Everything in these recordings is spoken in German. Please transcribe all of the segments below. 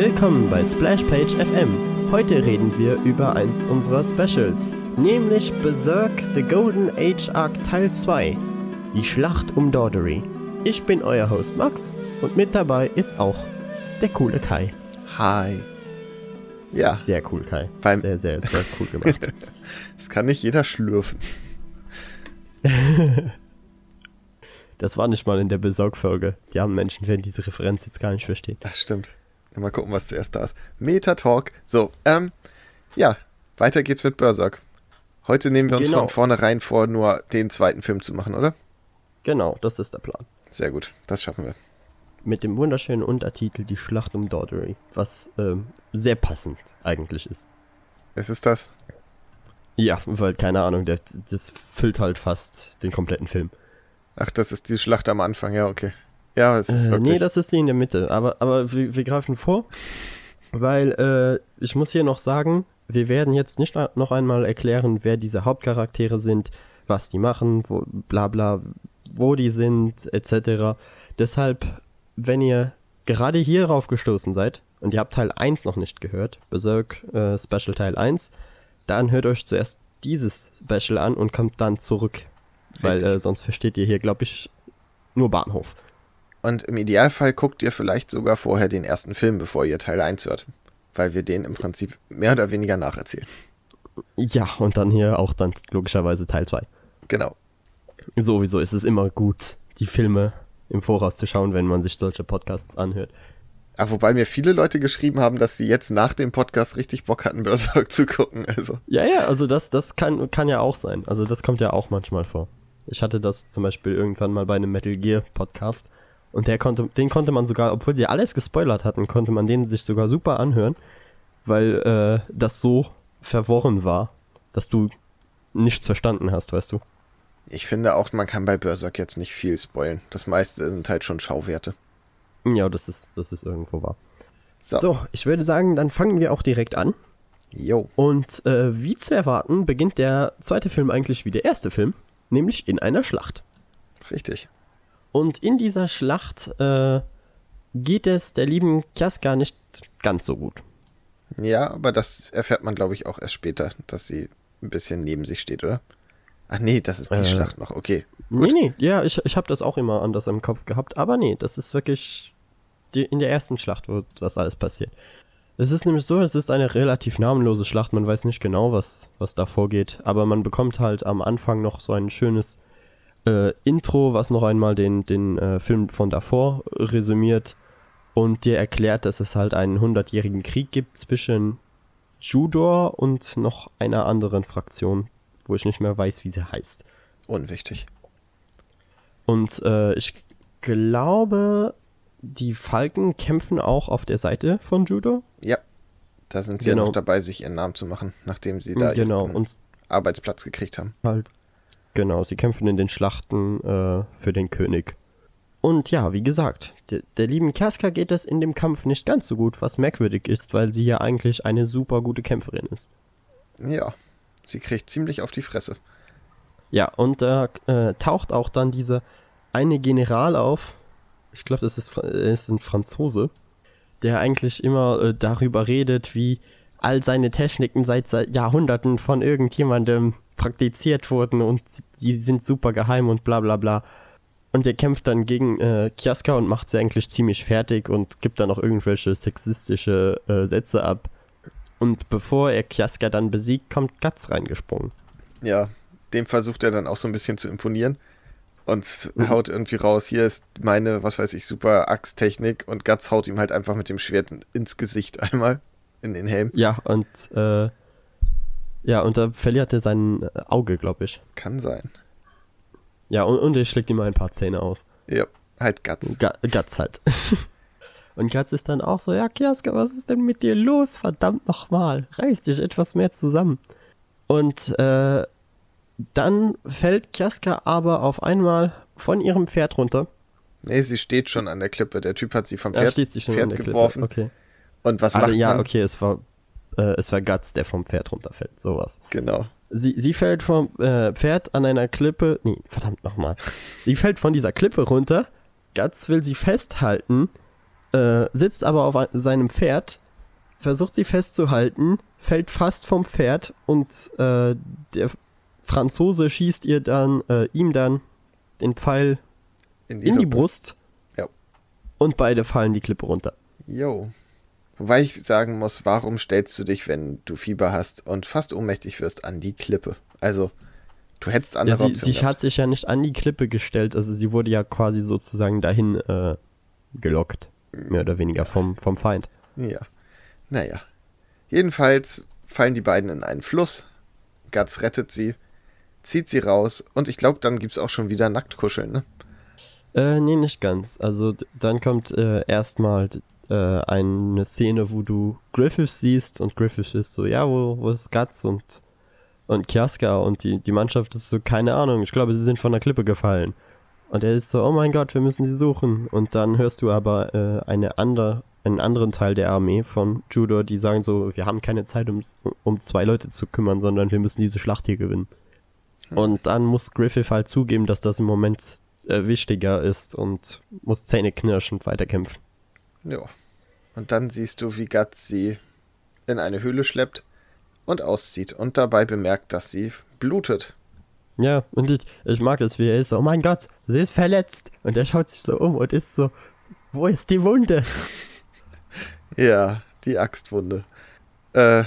Willkommen bei Splashpage FM. Heute reden wir über eins unserer Specials, nämlich Berserk The Golden Age Arc Teil 2, die Schlacht um Dordery. Ich bin euer Host Max und mit dabei ist auch der coole Kai. Hi. Ja. Sehr cool, Kai. Beim sehr, sehr, sehr cool gemacht. das kann nicht jeder schlürfen. das war nicht mal in der Besorgfolge. Die armen Menschen werden diese Referenz jetzt gar nicht verstehen. Ach, stimmt. Ja, mal gucken, was zuerst da ist. Meta-Talk. So, ähm, ja, weiter geht's mit Berserk. Heute nehmen wir uns Genau. von vornherein vor, nur den zweiten Film zu machen, oder? Genau, das ist der Plan. Sehr gut, das schaffen wir. Mit dem wunderschönen Untertitel Die Schlacht um Dordery, was ähm, sehr passend eigentlich ist. Es ist das. Ja, weil, keine Ahnung, das, das füllt halt fast den kompletten Film. Ach, das ist die Schlacht am Anfang, ja, okay. Ja, es ist Äh, wirklich. nee, das ist die in der Mitte. Aber, aber wir, wir greifen vor, weil äh, ich muss hier noch sagen, wir werden jetzt nicht noch einmal erklären, wer diese Hauptcharaktere sind, was die machen, wo, bla bla, wo die sind, etc. Deshalb, wenn ihr gerade hierauf gestoßen seid und ihr habt Teil 1 noch nicht gehört, Berserk äh, Special Teil 1, dann hört euch zuerst dieses Special an und kommt dann zurück. Weil Richtig. äh, sonst versteht ihr hier, glaube ich, nur Bahnhof. Und im Idealfall guckt ihr vielleicht sogar vorher den ersten Film, bevor ihr Teil 1 hört. Weil wir den im Prinzip mehr oder weniger nacherzählen. Ja, und dann hier auch dann logischerweise Teil 2. Genau. Sowieso ist es immer gut, die Filme im Voraus zu schauen, wenn man sich solche Podcasts anhört. Aber Ah, wobei mir viele Leute geschrieben haben, dass sie jetzt nach dem Podcast richtig Bock hatten, Berserk zu gucken. Also, Ja, ja, also das, das kann, kann ja auch sein. Also das kommt ja auch manchmal vor. Ich hatte das zum Beispiel irgendwann mal bei einem Metal Gear Podcast und der konnte, den konnte man sogar, obwohl sie alles gespoilert hatten, konnte man den sich sogar super anhören, weil äh, das so verworren war, dass du nichts verstanden hast, weißt du. ich finde auch, man kann bei Berserk jetzt nicht viel spoilen. Das meiste sind halt schon Schauwerte. Ja, das ist, das ist irgendwo wahr. So. so, ich würde sagen, dann fangen wir auch direkt an. Jo. Und äh, wie zu erwarten, beginnt der zweite Film eigentlich wie der erste Film, nämlich in einer Schlacht. Richtig. Und in dieser Schlacht äh, geht es der lieben Kiaska nicht ganz so gut. Ja, aber das erfährt man, glaube ich, auch erst später, dass sie ein bisschen neben sich steht, oder? Ach nee, das ist die Äh. Schlacht noch. Okay. Gut. Nee, nee, ja, ich, ich habe das auch immer anders im Kopf gehabt, aber nee, das ist wirklich die, in der ersten Schlacht, wo das alles passiert. Es ist nämlich so, es ist eine relativ namenlose Schlacht, man weiß nicht genau, was, was da vorgeht, aber man bekommt halt am Anfang noch so ein schönes äh, Intro, was noch einmal den, den äh, Film von davor resümiert und dir erklärt, dass es halt einen hundertjährigen Krieg gibt zwischen Judor und noch einer anderen Fraktion, wo ich nicht mehr weiß, wie sie heißt. Unwichtig. Und äh, ich glaube, die Falken kämpfen auch auf der Seite von Judo. Ja. Da sind sie Genau. ja noch dabei, sich ihren Namen zu machen, nachdem sie da genau, ihren Arbeitsplatz gekriegt haben. halt, genau, sie kämpfen in den Schlachten äh, für den König. Und ja, wie gesagt, der, der lieben Kaska geht es in dem Kampf nicht ganz so gut, was merkwürdig ist, weil sie ja eigentlich eine super gute Kämpferin ist. Ja. Sie kriegt ziemlich auf die Fresse. Ja, und da äh, taucht auch dann dieser eine General auf. Ich glaube, das ist, äh, ist ein Franzose, der eigentlich immer äh, darüber redet, wie all seine Techniken seit, seit Jahrhunderten von irgendjemandem praktiziert wurden und die sind super geheim und bla bla bla. Und der kämpft dann gegen äh, Kiaska und macht sie eigentlich ziemlich fertig und gibt dann noch irgendwelche sexistische äh, Sätze ab. Und bevor er Kiaska dann besiegt, kommt Guts reingesprungen. Ja. Dem versucht er dann auch so ein bisschen zu imponieren. Und Mhm. haut irgendwie raus, hier ist meine, was weiß ich, super Axttechnik. Und Guts haut ihm halt einfach mit dem Schwert ins Gesicht einmal. In den Helm. Ja, und äh, ja, und da verliert er sein äh, Auge, glaube ich. Kann sein. Ja, und, und er schlägt ihm ein paar Zähne aus. Ja, halt Guts. Ga Guts halt. und Guts ist dann auch so, ja, Kiaska, was ist denn mit dir los? Verdammt nochmal, reiß dich etwas mehr zusammen. Und äh, dann fällt Kiaska aber auf einmal von ihrem Pferd runter. Nee, sie steht schon an der Klippe. Der Typ hat sie vom Er Pferd, steht sich schon Pferd geworfen. Okay. Und was Ah, macht ja, man? okay, es war, äh, es war Guts, der vom Pferd runterfällt, sowas. Genau. Sie, sie fällt vom äh, Pferd an einer Klippe. Nee, verdammt nochmal. Sie fällt von dieser Klippe runter. Guts will sie festhalten. äh, sitzt aber auf seinem Pferd, versucht sie festzuhalten, fällt fast vom Pferd und äh, der Franzose schießt ihr dann, äh, ihm dann den Pfeil in die, in die Brust. Ja. Und beide fallen die Klippe runter. Jo. Wobei ich sagen muss, warum stellst du dich, wenn du Fieber hast und fast ohnmächtig wirst, an die Klippe? Also, du hättest andere ja, sie, sie hat sich ja nicht an die Klippe gestellt, also sie wurde ja quasi sozusagen dahin äh, gelockt. Mehr oder weniger vom, vom Feind. Ja. Naja. Jedenfalls fallen die beiden in einen Fluss. Guts rettet sie, zieht sie raus und ich glaube, dann gibt es auch schon wieder Nacktkuscheln, ne? Äh, nee, nicht ganz. Also dann kommt äh, erstmal äh, eine Szene, wo du Griffiths siehst und Griffiths ist so, ja, wo, wo ist Guts und, und Kiaska und die, die Mannschaft ist so, keine Ahnung, ich glaube, sie sind von der Klippe gefallen. Und er ist so, oh mein Gott, wir müssen sie suchen. Und dann hörst du aber äh, eine andere, einen anderen Teil der Armee von Judo, die sagen so, wir haben keine Zeit, um, um zwei Leute zu kümmern, sondern wir müssen diese Schlacht hier gewinnen. Hm. Und dann muss Griffith halt zugeben, dass das im Moment äh, wichtiger ist und muss zähneknirschend weiterkämpfen. Ja. Und dann siehst du, wie Guts sie in eine Höhle schleppt und auszieht und dabei bemerkt, dass sie blutet. Ja, und ich, ich mag es, wie er ist so, oh mein Gott, sie ist verletzt. Und er schaut sich so um und ist so, wo ist die Wunde? Ja, die Axtwunde. Äh,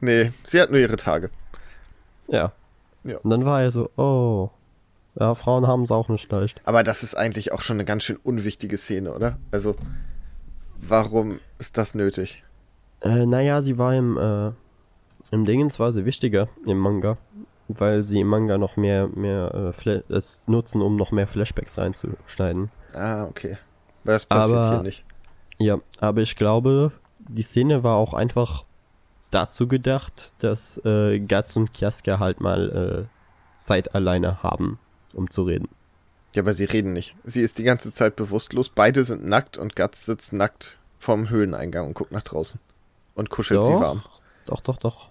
nee, sie hat nur ihre Tage. Ja. ja. Und dann war er so, oh, ja, Frauen haben es auch nicht leicht. Aber das ist eigentlich auch schon eine ganz schön unwichtige Szene, oder? Also, warum ist das nötig? Äh, naja, sie war im, äh, im Dingens war sie wichtiger im Manga, weil sie im Manga noch mehr, mehr äh, es nutzen, um noch mehr Flashbacks reinzuschneiden. Ah, okay. Weil das passiert aber, hier nicht. Ja, aber ich glaube, die Szene war auch einfach dazu gedacht, dass äh, Guts und Kiaska halt mal äh, Zeit alleine haben um zu reden. Ja, aber sie reden nicht. Sie ist die ganze Zeit bewusstlos. Beide sind nackt und Guts sitzt nackt vorm Höhleneingang und guckt nach draußen. Und kuschelt doch, sie warm. Doch, doch, doch.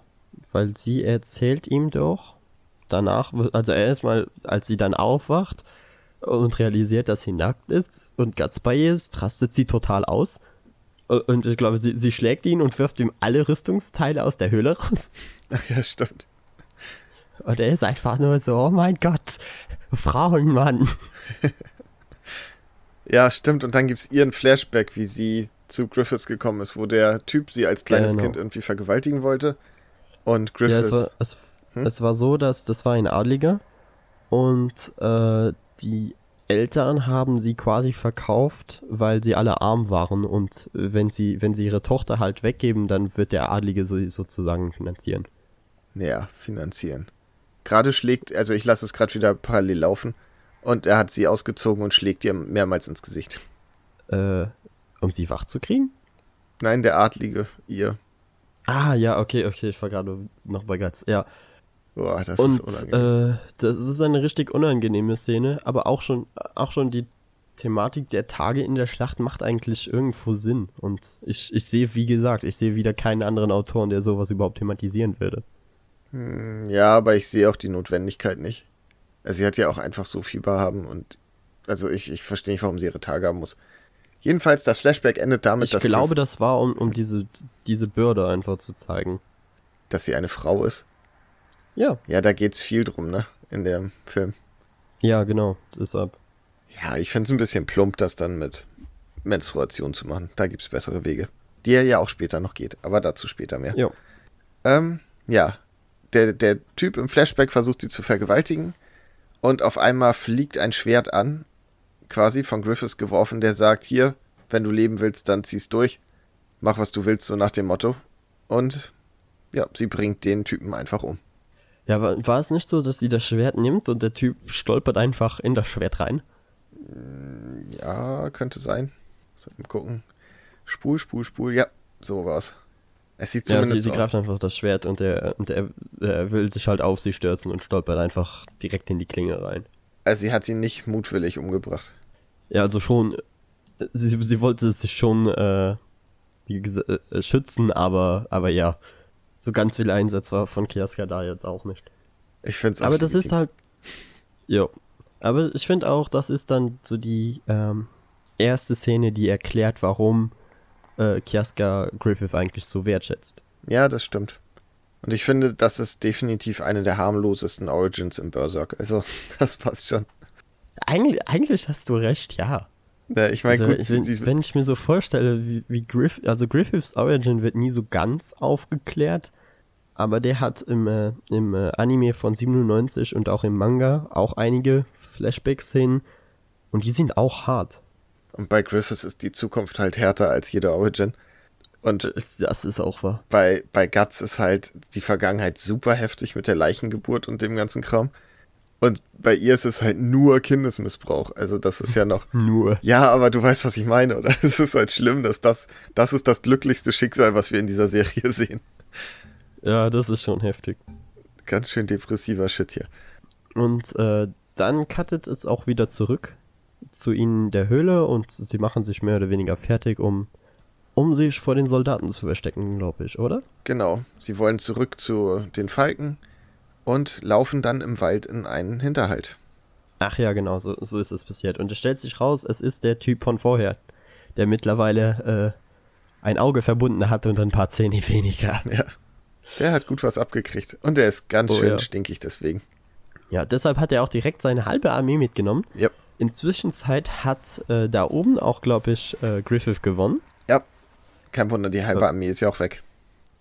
Weil sie erzählt ihm doch danach, also erstmal, als sie dann aufwacht und realisiert, dass sie nackt ist und Guts bei ihr ist, rastet sie total aus. Und ich glaube, sie, sie schlägt ihn und wirft ihm alle Rüstungsteile aus der Höhle raus. Ach ja, stimmt. Und er ist einfach nur so, oh mein Gott, Frauenmann. ja, stimmt. Und dann gibt es ihren Flashback, wie sie zu Griffiths gekommen ist, wo der Typ sie als kleines genau. Kind irgendwie vergewaltigen wollte. Und Griffiths. Ja, es war, es, hm? es war so, dass das war ein Adliger und äh, die Eltern haben sie quasi verkauft, weil sie alle arm waren und wenn sie, wenn sie ihre Tochter halt weggeben, dann wird der Adlige so, sozusagen finanzieren. Ja, finanzieren. Gerade schlägt, also ich lasse es gerade wieder parallel laufen und er hat sie ausgezogen und schlägt ihr mehrmals ins Gesicht. Äh, um sie wach zu kriegen? Nein, der Adlige, ihr. Ah, ja, okay, okay, ich war gerade noch bei Guts, ja. Boah, das und, ist unangenehm. Äh, das ist eine richtig unangenehme Szene, aber auch schon, auch schon die Thematik der Tage in der Schlacht macht eigentlich irgendwo Sinn. Und ich, ich sehe, wie gesagt, ich sehe wieder keinen anderen Autoren, der sowas überhaupt thematisieren würde. Hm, ja, aber ich sehe auch die Notwendigkeit nicht. Also sie hat ja auch einfach so Fieber haben und also ich, ich verstehe nicht, warum sie ihre Tage haben muss. Jedenfalls, das Flashback endet damit, ich dass. Ich glaube, das war, um, um diese, diese Bürde einfach zu zeigen. Dass sie eine Frau ist? Ja. Ja, da geht's viel drum, ne? In dem Film. Ja, genau, deshalb. Ja, ich finde es ein bisschen plump, das dann mit Menstruation zu machen. Da gibt's bessere Wege. Die ja auch später noch geht, aber dazu später mehr. Ja. Ähm, ja, der, der Typ im Flashback versucht sie zu vergewaltigen und auf einmal fliegt ein Schwert an, quasi von Griffiths geworfen, der sagt, hier, wenn du leben willst, dann zieh's durch, mach was du willst, so nach dem Motto. Und ja, sie bringt den Typen einfach um. Ja, war, war es nicht so, dass sie das Schwert nimmt und der Typ stolpert einfach in das Schwert rein? Ja, könnte sein. Mal gucken. Spul, spul, spul, ja, so war's. Es sieht zumindest ja, sie, sie greift einfach das Schwert und er, und er, er will sich halt auf sie stürzen und stolpert einfach direkt in die Klinge rein. Also sie hat sie nicht mutwillig umgebracht. Ja, also schon, sie, sie wollte sich schon äh, gesagt, äh, schützen, aber, aber ja, so ganz viel Einsatz war von Kiaska da jetzt auch nicht. Ich finde es Aber das ist halt, ja, aber ich finde auch, das ist dann so die, ähm, erste Szene, die erklärt, warum äh, Kiaska Griffith eigentlich so wertschätzt. Ja, das stimmt. Und ich finde, das ist definitiv eine der harmlosesten Origins im Berserk. Also, das passt schon. Eigentlich, eigentlich hast du recht, ja. ja ich meine, Also, gut, sie, wenn ich mir so vorstelle, wie, wie Griff, also Griffiths Origin wird nie so ganz aufgeklärt, aber der hat im, äh, im äh, Anime von 97 und auch im Manga auch einige Flashbacks hin und die sind auch hart. Und bei Griffiths ist die Zukunft halt härter als jede Origin. Und Das, ist auch wahr. bei, bei Guts ist halt die Vergangenheit super heftig mit der Leichengeburt und dem ganzen Kram. Und bei ihr ist es halt nur Kindesmissbrauch. Also das ist ja noch. Nur. Ja, aber du weißt, was ich meine, oder? Es ist halt schlimm, dass das, das ist das glücklichste Schicksal, was wir in dieser Serie sehen. Ja, das ist schon heftig. Ganz schön depressiver Shit hier. Und äh, dann cuttet es auch wieder zurück zu ihnen der Höhle und sie machen sich mehr oder weniger fertig, um, um sich vor den Soldaten zu verstecken, glaube ich, oder? Genau. Sie wollen zurück zu den Falken und laufen dann im Wald in einen Hinterhalt. Ach ja, genau, so, so ist es passiert. Und es stellt sich raus, es ist der Typ von vorher, der mittlerweile äh, ein Auge verbunden hat und ein paar Zähne weniger. Ja. Der hat gut was abgekriegt. Und der ist ganz Oh, schön ja. stinkig deswegen. Ja, deshalb hat er auch direkt seine halbe Armee mitgenommen. Ja. Inzwischen Zeit hat äh, da oben auch, glaube ich, äh, Griffith gewonnen. Ja. Kein Wunder, die halbe Armee ist ja auch weg.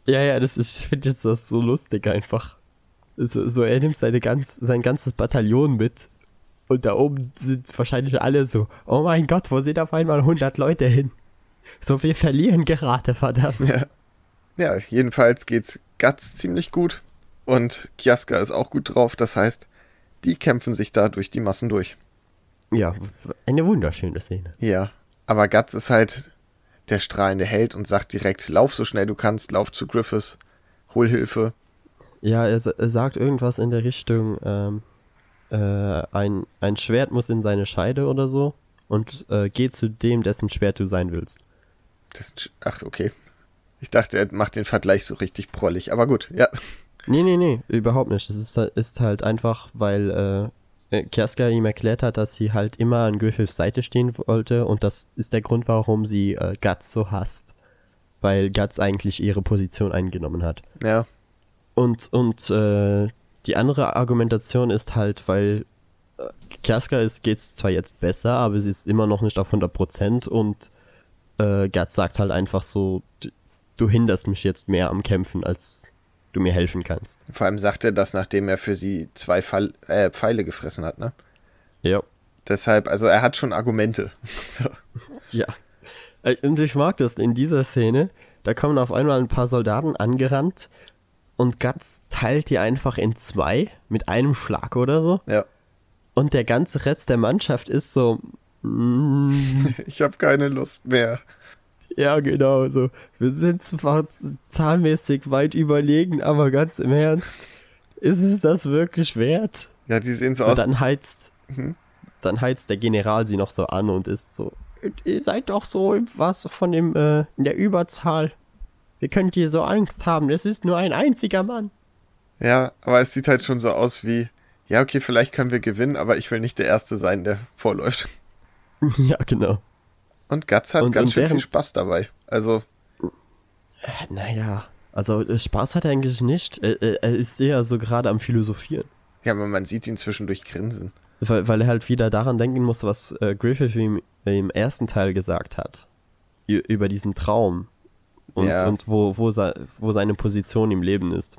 Ja, ja, das ist, ich finde jetzt das so lustig einfach. So, so er nimmt seine ganz, sein ganzes Bataillon mit. Und da oben sind wahrscheinlich alle so, oh mein Gott, wo sind auf einmal 100 Leute hin? So, wir verlieren gerade, verdammt. Ja. Ja, jedenfalls geht's Guts ziemlich gut. Und Kiaska ist auch gut drauf. Das heißt, die kämpfen sich da durch die Massen durch. Ja, eine wunderschöne Szene. Ja. Aber Guts ist halt der strahlende Held und sagt direkt, lauf so schnell du kannst, lauf zu Griffiths, hol Hilfe. Ja, er, er sagt irgendwas in der Richtung, ähm, äh, ein, ein Schwert muss in seine Scheide oder so. Und äh, geh zu dem, dessen Schwert du sein willst. Das ach, okay. Ich dachte, er macht den Vergleich so richtig prollig. Aber gut, ja. Nee, nee, nee, überhaupt nicht. Das ist, halt- ist halt einfach, weil äh, Kiaska ihm erklärt hat, dass sie halt immer an Griffiths Seite stehen wollte und das ist der Grund, warum sie äh, Guts so hasst. Weil Guts eigentlich ihre Position eingenommen hat. Ja. Und, und äh, die andere Argumentation ist halt, weil äh, Kiaska ist, geht's zwar jetzt besser, aber sie ist immer noch nicht auf 100% und äh, Guts sagt halt einfach so, "D- du hinderst mich jetzt mehr am Kämpfen, als du mir helfen kannst. Vor allem sagt er das, nachdem er für sie zwei Fall, äh, Pfeile gefressen hat, ne? Ja. Deshalb, also er hat schon Argumente. So. Ja. Äh, Und ich mag das in dieser Szene. Da kommen auf einmal ein paar Soldaten angerannt und Guts teilt die einfach in zwei mit einem Schlag oder so. Ja. Und der ganze Rest der Mannschaft ist so. mm, Ich habe keine Lust mehr. Ja, genau so. Wir sind zwar zahlmäßig weit überlegen, aber ganz im Ernst, ist es das wirklich wert? Ja, die sehen so Und aus. dann heizt, Mhm. dann heizt der General sie noch so an und ist so, ihr seid doch so was von dem, äh, in der Überzahl. Wie könnt ihr so Angst haben? Es ist nur ein einziger Mann. Ja, aber es sieht halt schon so aus wie, ja, okay, vielleicht können wir gewinnen, aber ich will nicht der Erste sein, der vorläuft. ja, genau. Und Guts hat Und- ganz und schön viel Spaß dabei. Also, Äh, Naja, also äh, Spaß hat er eigentlich nicht. Er, er ist eher so gerade am Philosophieren. ja, aber man sieht ihn zwischendurch grinsen. Weil, weil er halt wieder daran denken muss, was äh, Griffith ihm im ersten Teil gesagt hat. Über diesen Traum. Und, Ja. und wo, wo, wo seine Position im Leben ist.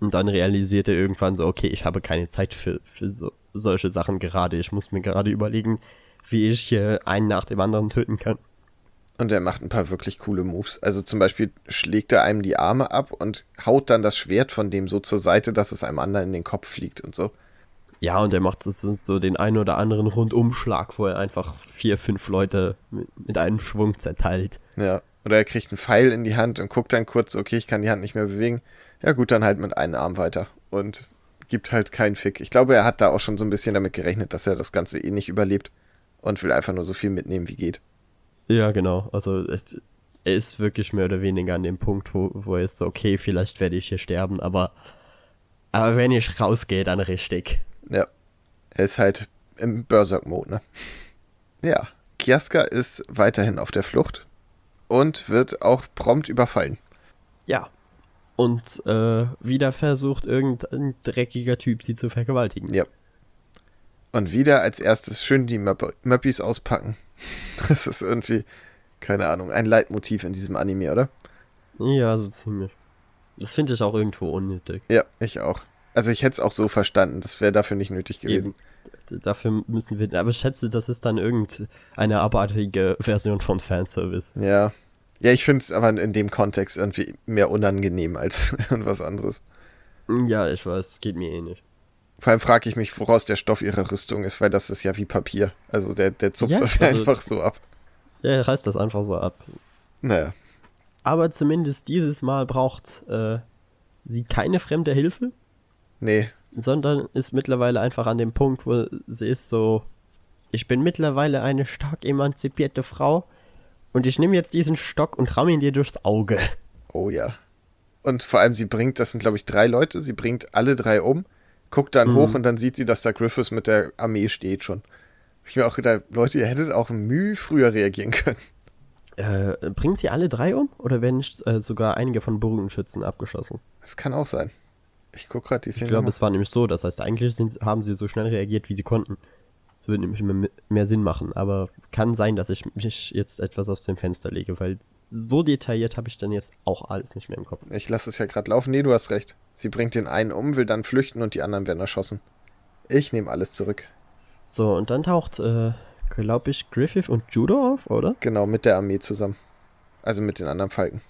Und dann realisiert er irgendwann so, okay, ich habe keine Zeit für, für so, solche Sachen gerade. Ich muss mir gerade überlegen, wie ich hier einen nach dem anderen töten kann. Und er macht ein paar wirklich coole Moves. Also zum Beispiel schlägt er einem die Arme ab und haut dann das Schwert von dem so zur Seite, dass es einem anderen in den Kopf fliegt und so. Ja, und er macht so, so den einen oder anderen Rundumschlag, wo er einfach vier, fünf Leute mit, mit einem Schwung zerteilt. Ja. Oder er kriegt einen Pfeil in die Hand und guckt dann kurz, okay, ich kann die Hand nicht mehr bewegen. Ja gut, dann halt mit einem Arm weiter. Und gibt halt keinen Fick. Ich glaube, er hat da auch schon so ein bisschen damit gerechnet, dass er das Ganze eh nicht überlebt. Und will einfach nur so viel mitnehmen, wie geht. Ja, genau. Also es, er ist wirklich mehr oder weniger an dem Punkt, wo, wo er ist so, okay, vielleicht werde ich hier sterben, aber, aber wenn ich rausgehe, dann richtig. Ja. Er ist halt im Berserk-Mode, ne? Ja. Kiaska ist weiterhin auf der Flucht und wird auch prompt überfallen. Ja. Und äh, wieder versucht irgendein dreckiger Typ sie zu vergewaltigen. Ja. Und wieder als erstes schön die Möpp Möppis auspacken. Das ist irgendwie, keine Ahnung, ein Leitmotiv in diesem Anime, oder? Ja, so ziemlich. Das finde ich auch irgendwo unnötig. Ja, ich auch. Also ich hätte es auch so verstanden, das wäre dafür nicht nötig gewesen. Eben. Dafür müssen wir, aber ich schätze, das ist dann irgendeine abartige Version von Fanservice. Ja. Ja, ich finde es aber in dem Kontext irgendwie mehr unangenehm als irgendwas anderes. Ja, ich weiß, geht mir eh nicht. Vor allem frage ich mich, woraus der Stoff ihrer Rüstung ist, weil das ist ja wie Papier. Also der, der zupft ja, das ja also, einfach so ab. Ja, er reißt das einfach so ab. Naja. Aber zumindest dieses Mal braucht äh, sie keine fremde Hilfe. Nee. Sondern ist mittlerweile einfach an dem Punkt, wo sie ist so, ich bin mittlerweile eine stark emanzipierte Frau und ich nehme jetzt diesen Stock und ramme ihn dir durchs Auge. Oh ja. Und vor allem, sie bringt, das sind glaube ich drei Leute, sie bringt alle drei um guckt dann mhm. hoch und dann sieht sie, dass da Griffiths mit der Armee steht schon. Ich mir auch gedacht, Leute, ihr hättet auch Mühe früher reagieren können. Äh, bringt sie alle drei um oder werden äh, sogar einige von Bogenschützen abgeschossen? Das kann auch sein. Ich gucke gerade die Szene. Ich glaube, es war nämlich so. Das heißt, eigentlich sind, haben sie so schnell reagiert, wie sie konnten. Das würde nämlich mehr, mehr Sinn machen. Aber kann sein, dass ich mich jetzt etwas aus dem Fenster lege, weil so detailliert habe ich dann jetzt auch alles nicht mehr im Kopf. Ich lasse es ja gerade laufen. Nee, du hast recht. Sie bringt den einen um, will dann flüchten und die anderen werden erschossen. Ich nehme alles zurück. So, und dann taucht, äh, glaube ich, Griffith und Judo auf, oder? Genau, mit der Armee zusammen. Also mit den anderen Falken.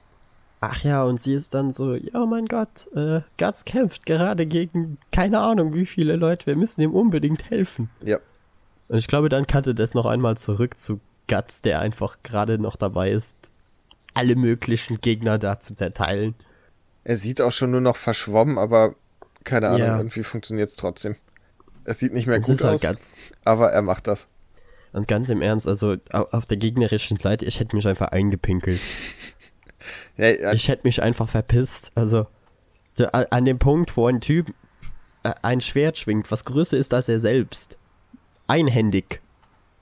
Ach ja, und sie ist dann so, ja, mein Gott, äh, Guts kämpft gerade gegen keine Ahnung wie viele Leute, wir müssen ihm unbedingt helfen. Ja. Und ich glaube, dann kannte das noch einmal zurück zu Guts, der einfach gerade noch dabei ist, alle möglichen Gegner da zu zerteilen. Er sieht auch schon nur noch verschwommen, aber keine Ahnung, ja. irgendwie funktioniert es trotzdem. Es sieht nicht mehr das gut halt aus, ganz, aber er macht das. Und ganz im Ernst, also auf der gegnerischen Seite, ich hätte mich einfach eingepinkelt. ja, ja. Ich hätte mich einfach verpisst. Also an dem Punkt, wo ein Typ äh, ein Schwert schwingt, was größer ist als er selbst, einhändig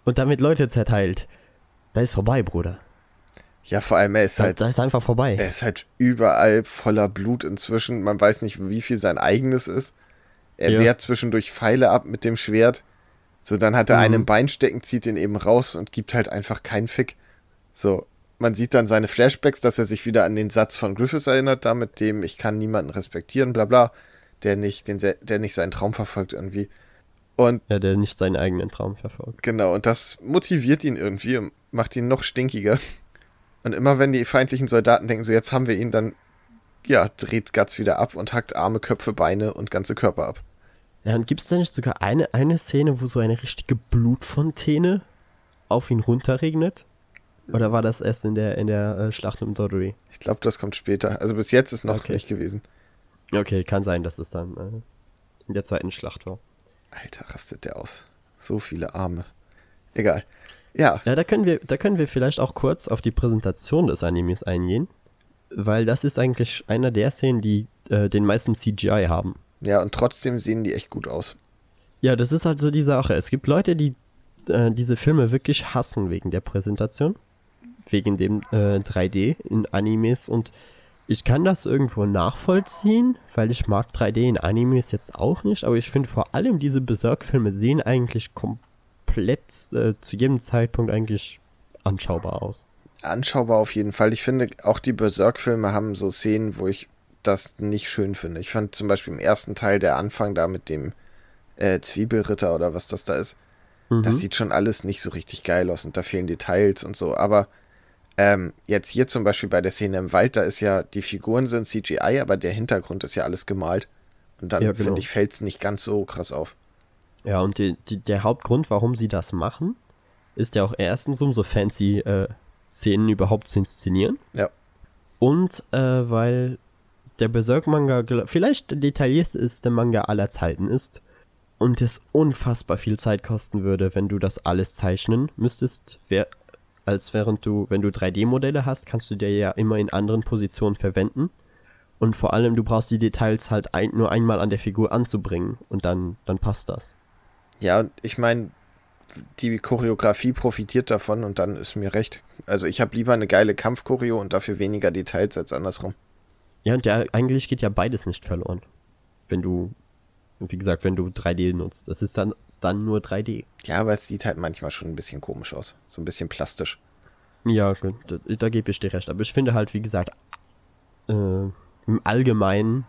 und damit Leute zerteilt, da ist vorbei, Bruder. Ja, vor allem er ist halt. Da ist einfach vorbei. Er ist halt überall voller Blut inzwischen. Man weiß nicht, wie viel sein eigenes ist. Er ja. wehrt zwischendurch Pfeile ab mit dem Schwert. So, dann hat er mhm. einen Bein stecken, zieht ihn eben raus und gibt halt einfach keinen Fick. So, man sieht dann seine Flashbacks, dass er sich wieder an den Satz von Griffiths erinnert, da mit dem ich kann niemanden respektieren, bla bla, der nicht, den, der nicht seinen Traum verfolgt irgendwie. Und ja, der nicht seinen eigenen Traum verfolgt. Genau, und das motiviert ihn irgendwie und macht ihn noch stinkiger. Und immer wenn die feindlichen Soldaten denken, so jetzt haben wir ihn, dann ja, dreht Guts wieder ab und hackt Arme, Köpfe, Beine und ganze Körper ab. Ja, und gibt es da nicht sogar eine, eine Szene, wo so eine richtige Blutfontäne auf ihn runterregnet? Oder war das erst in der, in der äh, Schlacht um Dodori? Ich glaube, das kommt später. Also bis jetzt ist noch okay. nicht gewesen. Okay, kann sein, dass es dann äh, in der zweiten Schlacht war. Alter, rastet der aus. So viele Arme. Egal. Ja. Ja, da können wir, da können wir vielleicht auch kurz auf die Präsentation des Animes eingehen, weil das ist eigentlich einer der Szenen, die äh, den meisten CGI haben. Ja, und trotzdem sehen die echt gut aus. Ja, das ist halt so die Sache. Es gibt Leute, die äh, diese Filme wirklich hassen wegen der Präsentation, wegen dem äh, 3D in Animes und ich kann das irgendwo nachvollziehen, weil ich mag 3D in Animes jetzt auch nicht, aber ich finde vor allem diese Berserk-Filme sehen eigentlich komplett äh, zu jedem Zeitpunkt eigentlich anschaubar aus. Anschaubar auf jeden Fall. Ich finde, auch die Berserk-Filme haben so Szenen, wo ich das nicht schön finde. Ich fand zum Beispiel im ersten Teil der Anfang da mit dem äh, Zwiebelritter oder was das da ist. Mhm. Das sieht schon alles nicht so richtig geil aus und da fehlen Details und so. Aber ähm, jetzt hier zum Beispiel bei der Szene im Wald, da ist ja, die Figuren sind CGI, aber der Hintergrund ist ja alles gemalt. Und dann ja, genau. finde ich, fällt es nicht ganz so krass auf. Ja, und die, die, der Hauptgrund, warum sie das machen, ist ja auch erstens, um so fancy äh, Szenen überhaupt zu inszenieren. Ja. Und äh, weil der Berserk-Manga vielleicht der detaillierteste Manga aller Zeiten ist und es unfassbar viel Zeit kosten würde, wenn du das alles zeichnen müsstest, wer, als während du, wenn du 3D-Modelle hast, kannst du dir ja immer in anderen Positionen verwenden. Und vor allem, du brauchst die Details halt ein, nur einmal an der Figur anzubringen und dann, dann passt das. Ja, ich meine, die Choreografie profitiert davon und dann ist mir recht. Also ich habe lieber eine geile Kampfchoreo und dafür weniger Details als andersrum. Ja, und ja, eigentlich geht ja beides nicht verloren. Wenn du, wie gesagt, wenn du 3D nutzt. Das ist dann, dann nur 3D. Ja, aber es sieht halt manchmal schon ein bisschen komisch aus. So ein bisschen plastisch. Ja, da, da gebe ich dir recht. Aber ich finde halt, wie gesagt, äh, im Allgemeinen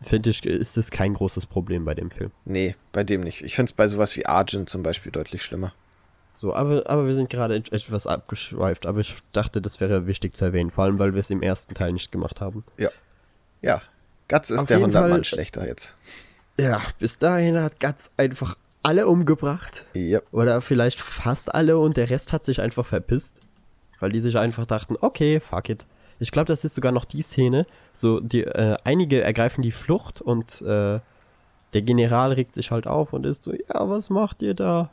finde ich, ist es kein großes Problem bei dem Film. Nee, bei dem nicht. Ich finde es bei sowas wie Argent zum Beispiel deutlich schlimmer. So, aber, aber wir sind gerade etwas abgeschweift, aber ich dachte, das wäre wichtig zu erwähnen, vor allem weil wir es im ersten Teil nicht gemacht haben. Ja. Ja. Guts ist Auf der 100 Mann schlechter jetzt. Ja, bis dahin hat Guts einfach alle umgebracht. Ja. Oder vielleicht fast alle und der Rest hat sich einfach verpisst. Weil die sich einfach dachten, okay, fuck it. Ich glaube, das ist sogar noch die Szene. So, die, äh, einige ergreifen die Flucht und äh, der General regt sich halt auf und ist so, ja, was macht ihr da?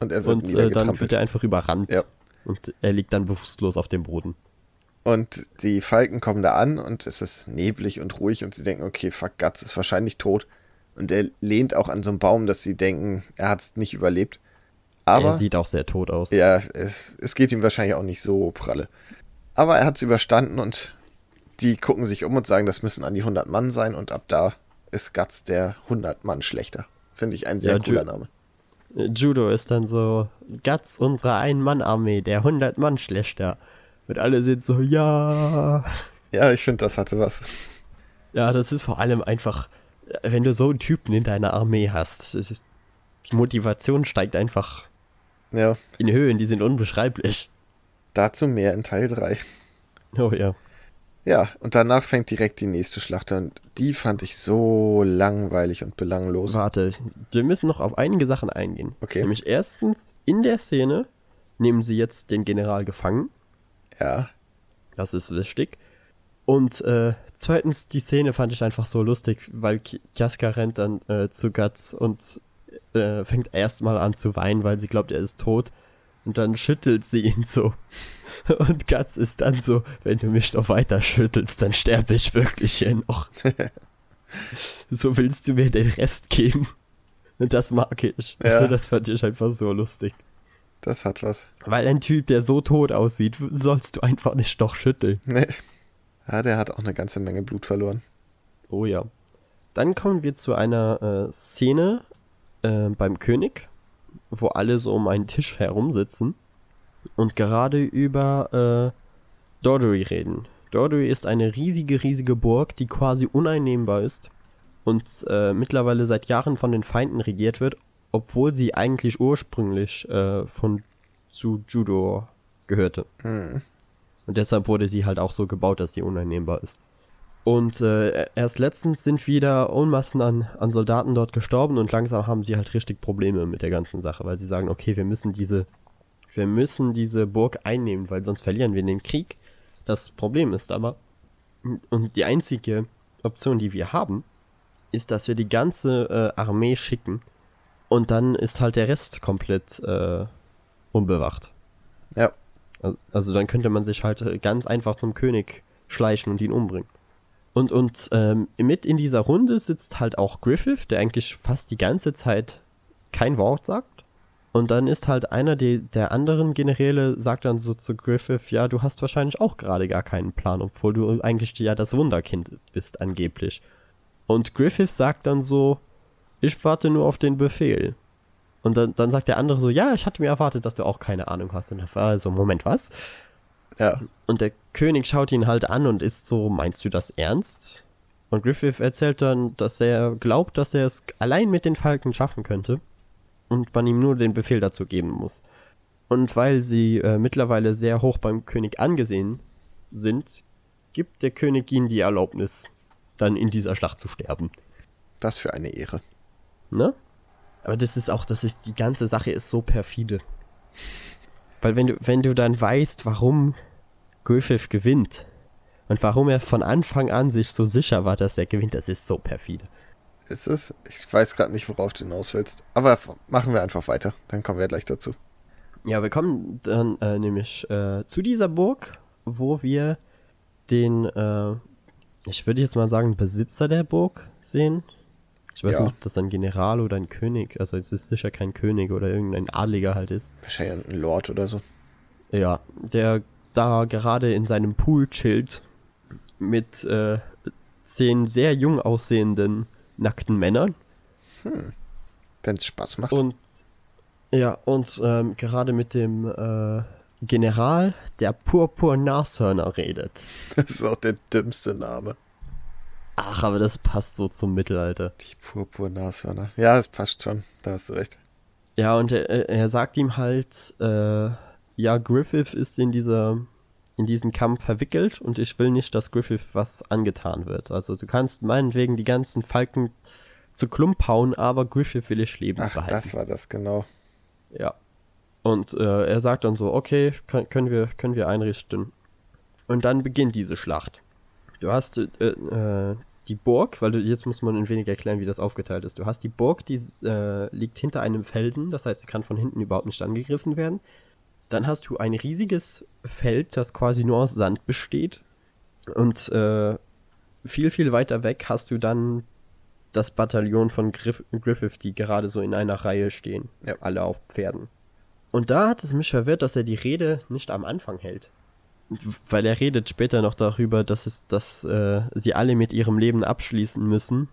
Und er wird Und äh, dann wird er einfach überrannt. Ja. Und er liegt dann bewusstlos auf dem Boden. Und die Falken kommen da an und es ist neblig und ruhig und sie denken, okay, fuck, Guts ist wahrscheinlich tot. Und er lehnt auch an so einem Baum, dass sie denken, er hat es nicht überlebt. Aber er sieht auch sehr tot aus. Ja, es, es geht ihm wahrscheinlich auch nicht so pralle. Aber er hat es überstanden und die gucken sich um und sagen, das müssen an die 100 Mann sein und ab da ist Guts der 100 Mann schlechter. Finde ich ein sehr ja, cooler Name. Judo ist dann so, Guts, unsere Ein-Mann-Armee, der 100-Mann-Schlechter. Und alle sind so, ja. Ja, ich finde, das hatte was. Ja, das ist vor allem einfach, wenn du so einen Typen in deiner Armee hast, die Motivation steigt einfach ja. in Höhen, die sind unbeschreiblich. Dazu mehr in Teil 3. Oh ja. Ja, und danach fängt direkt die nächste Schlacht an. Die fand ich so langweilig und belanglos. Warte, wir müssen noch auf einige Sachen eingehen. Okay. Nämlich erstens, in der Szene nehmen sie jetzt den General gefangen. Ja. Das ist wichtig. Und äh, zweitens, die Szene fand ich einfach so lustig, weil Kiaska rennt dann äh, zu Guts und äh, fängt erstmal an zu weinen, weil sie glaubt, er ist tot. Und dann schüttelt sie ihn so. Und Guts ist dann so, wenn du mich noch weiter schüttelst, dann sterbe ich wirklich hier noch. so willst du mir den Rest geben. Und das mag ich. Ja. Also, das fand ich einfach so lustig. Das hat was. Weil ein Typ, der so tot aussieht, sollst du einfach nicht doch schütteln. Nee. Ja, der hat auch eine ganze Menge Blut verloren. Oh ja. Dann kommen wir zu einer äh, Szene äh, beim König, wo alle so um einen Tisch herumsitzen und gerade über äh, Dordory reden. Dordory ist eine riesige, riesige Burg, die quasi uneinnehmbar ist und äh, mittlerweile seit Jahren von den Feinden regiert wird, obwohl sie eigentlich ursprünglich äh, von zu Judo gehörte. Mhm. Und deshalb wurde sie halt auch so gebaut, dass sie uneinnehmbar ist. Und äh, erst letztens sind wieder Unmassen an, an Soldaten dort gestorben und langsam haben sie halt richtig Probleme mit der ganzen Sache, weil sie sagen, okay, wir müssen diese wir müssen diese Burg einnehmen, weil sonst verlieren wir den Krieg. Das Problem ist aber, und die einzige Option, die wir haben, ist, dass wir die ganze äh, Armee schicken und dann ist halt der Rest komplett äh, unbewacht. Ja. Also dann könnte man sich halt ganz einfach zum König schleichen und ihn umbringen. Und, und ähm, mit in dieser Runde sitzt halt auch Griffith, der eigentlich fast die ganze Zeit kein Wort sagt. Und dann ist halt einer die, der anderen Generäle, sagt dann so zu Griffith, ja, du hast wahrscheinlich auch gerade gar keinen Plan, obwohl du eigentlich ja das Wunderkind bist, angeblich. Und Griffith sagt dann so, ich warte nur auf den Befehl. Und dann, dann sagt der andere so, ja, ich hatte mir erwartet, dass du auch keine Ahnung hast. Und er war so, Moment, was? Ja. Und der König schaut ihn halt an und ist so, meinst du das ernst? Und Griffith erzählt dann, dass er glaubt, dass er es allein mit den Falken schaffen könnte und man ihm nur den Befehl dazu geben muss. Und weil sie äh, mittlerweile sehr hoch beim König angesehen sind, gibt der König ihnen die Erlaubnis, dann in dieser Schlacht zu sterben. Was für eine Ehre. Ne? Aber das ist auch, das ist, die ganze Sache ist so perfide. Weil wenn du, wenn du dann weißt, warum Griffith gewinnt und warum er von Anfang an sich so sicher war, dass er gewinnt, das ist so perfide. Ist es? Ich weiß gerade nicht, worauf du hinaus willst. Aber machen wir einfach weiter. Dann kommen wir gleich dazu. Ja, wir kommen dann äh, nämlich äh, zu dieser Burg, wo wir den, äh, ich würde jetzt mal sagen, Besitzer der Burg sehen. Ich weiß Ja. nicht, ob das ein General oder ein König, also es ist sicher kein König oder irgendein Adliger halt ist. Wahrscheinlich ein Lord oder so. Ja, der da gerade in seinem Pool chillt mit äh, zehn sehr jung aussehenden nackten Männern Wenn es Spaß macht. und ja und ähm, gerade mit dem äh, General der Purpur-Nashörner redet. Das ist auch der dümmste Name. Ach, aber das passt so zum Mittelalter. Die Purpur-Nashörner. Ja, das passt schon. Da hast du recht. Ja, und er, er- sagt ihm halt, äh, ja, Griffith ist in dieser, in diesen Kampf verwickelt und ich will nicht, dass Griffith was angetan wird. Also du kannst meinetwegen die ganzen Falken zu Klump hauen, aber Griffith will ich leben Ach, behalten. das war das, genau. Ja. Und äh, er sagt dann so, okay, können, können, wir, können wir einrichten. Und dann beginnt diese Schlacht. Du hast äh, äh, die Burg, weil du, jetzt muss man ein wenig erklären, wie das aufgeteilt ist. Du hast die Burg, die äh, liegt hinter einem Felsen, das heißt, sie kann von hinten überhaupt nicht angegriffen werden. Dann hast du ein riesiges Feld, das quasi nur aus Sand besteht. Und äh, viel, viel weiter weg hast du dann das Bataillon von Griff Griffith, die gerade so in einer Reihe stehen. Ja. Alle auf Pferden. Und da hat es mich verwirrt, dass er die Rede nicht am Anfang hält. Weil er redet später noch darüber, dass, es, dass äh, sie alle mit ihrem Leben abschließen müssen.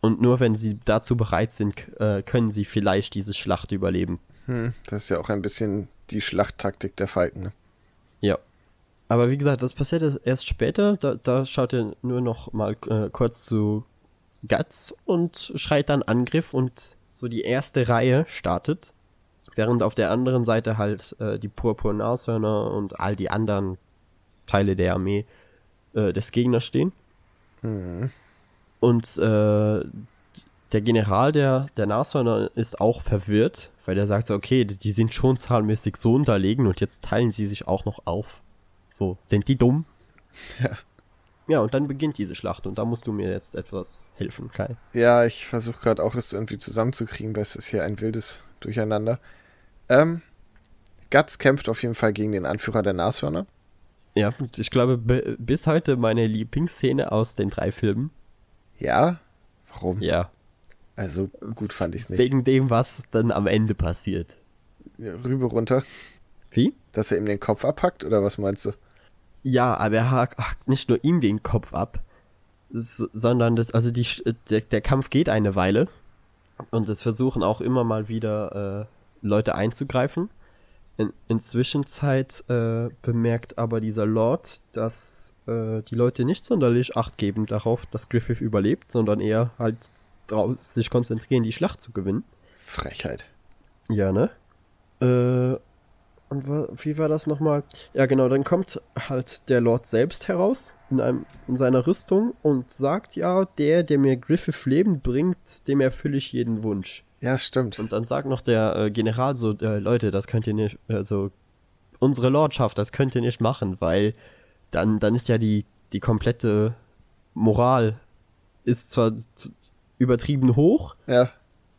Und nur wenn sie dazu bereit sind, äh, können sie vielleicht diese Schlacht überleben. Hm, das ist ja auch ein bisschen die Schlachttaktik der Falken. Ne? Ja. Aber wie gesagt, das passiert erst- erst später. Da, da schaut er nur noch mal äh, kurz zu Guts und schreit dann Angriff und so die erste Reihe startet. Während auf der anderen Seite halt äh, die purpurnen Nashörner und all die anderen Teile der Armee äh, des Gegners stehen. Hm. Und äh, der General der, der Nashörner ist auch verwirrt, weil er sagt so, okay, die sind schon zahlenmäßig so unterlegen und jetzt teilen sie sich auch noch auf. So, sind die dumm? Ja. Ja, und dann beginnt diese Schlacht und da musst du mir jetzt etwas helfen, Kai. Ja, ich versuche gerade auch es irgendwie zusammenzukriegen, weil es ist hier ein wildes Durcheinander. Ähm, Guts kämpft auf jeden Fall gegen den Anführer der Nashörner. Ja, ich glaube, bi- bis heute meine Lieblingsszene aus den drei Filmen. Ja. Warum? Ja, Also gut fand ich es nicht. wegen dem, was dann am Ende passiert. Rübe runter, Wie? dass er ihm den Kopf abhackt oder was meinst du? Ja, aber er hakt nicht nur ihm den Kopf ab, sondern das, also die, der, der Kampf geht eine Weile und es versuchen auch immer mal wieder äh, Leute einzugreifen. In, inzwischen Zeit äh, bemerkt aber dieser Lord, dass äh, die Leute nicht sonderlich Acht geben darauf, dass Griffith überlebt, sondern eher halt drauf, sich konzentrieren, die Schlacht zu gewinnen. Frechheit. Ja, ne? Äh, und wie war das nochmal? Ja, genau, dann kommt halt der Lord selbst heraus in, einem, in seiner Rüstung und sagt, ja, der, der mir Griffith Leben bringt, dem erfülle ich jeden Wunsch. Ja, stimmt. Und dann sagt noch der äh, General so, äh, Leute, das könnt ihr nicht, also unsere Lordschaft, das könnt ihr nicht machen, weil dann, dann ist ja die, die komplette Moral ist zwar übertrieben hoch, Ja,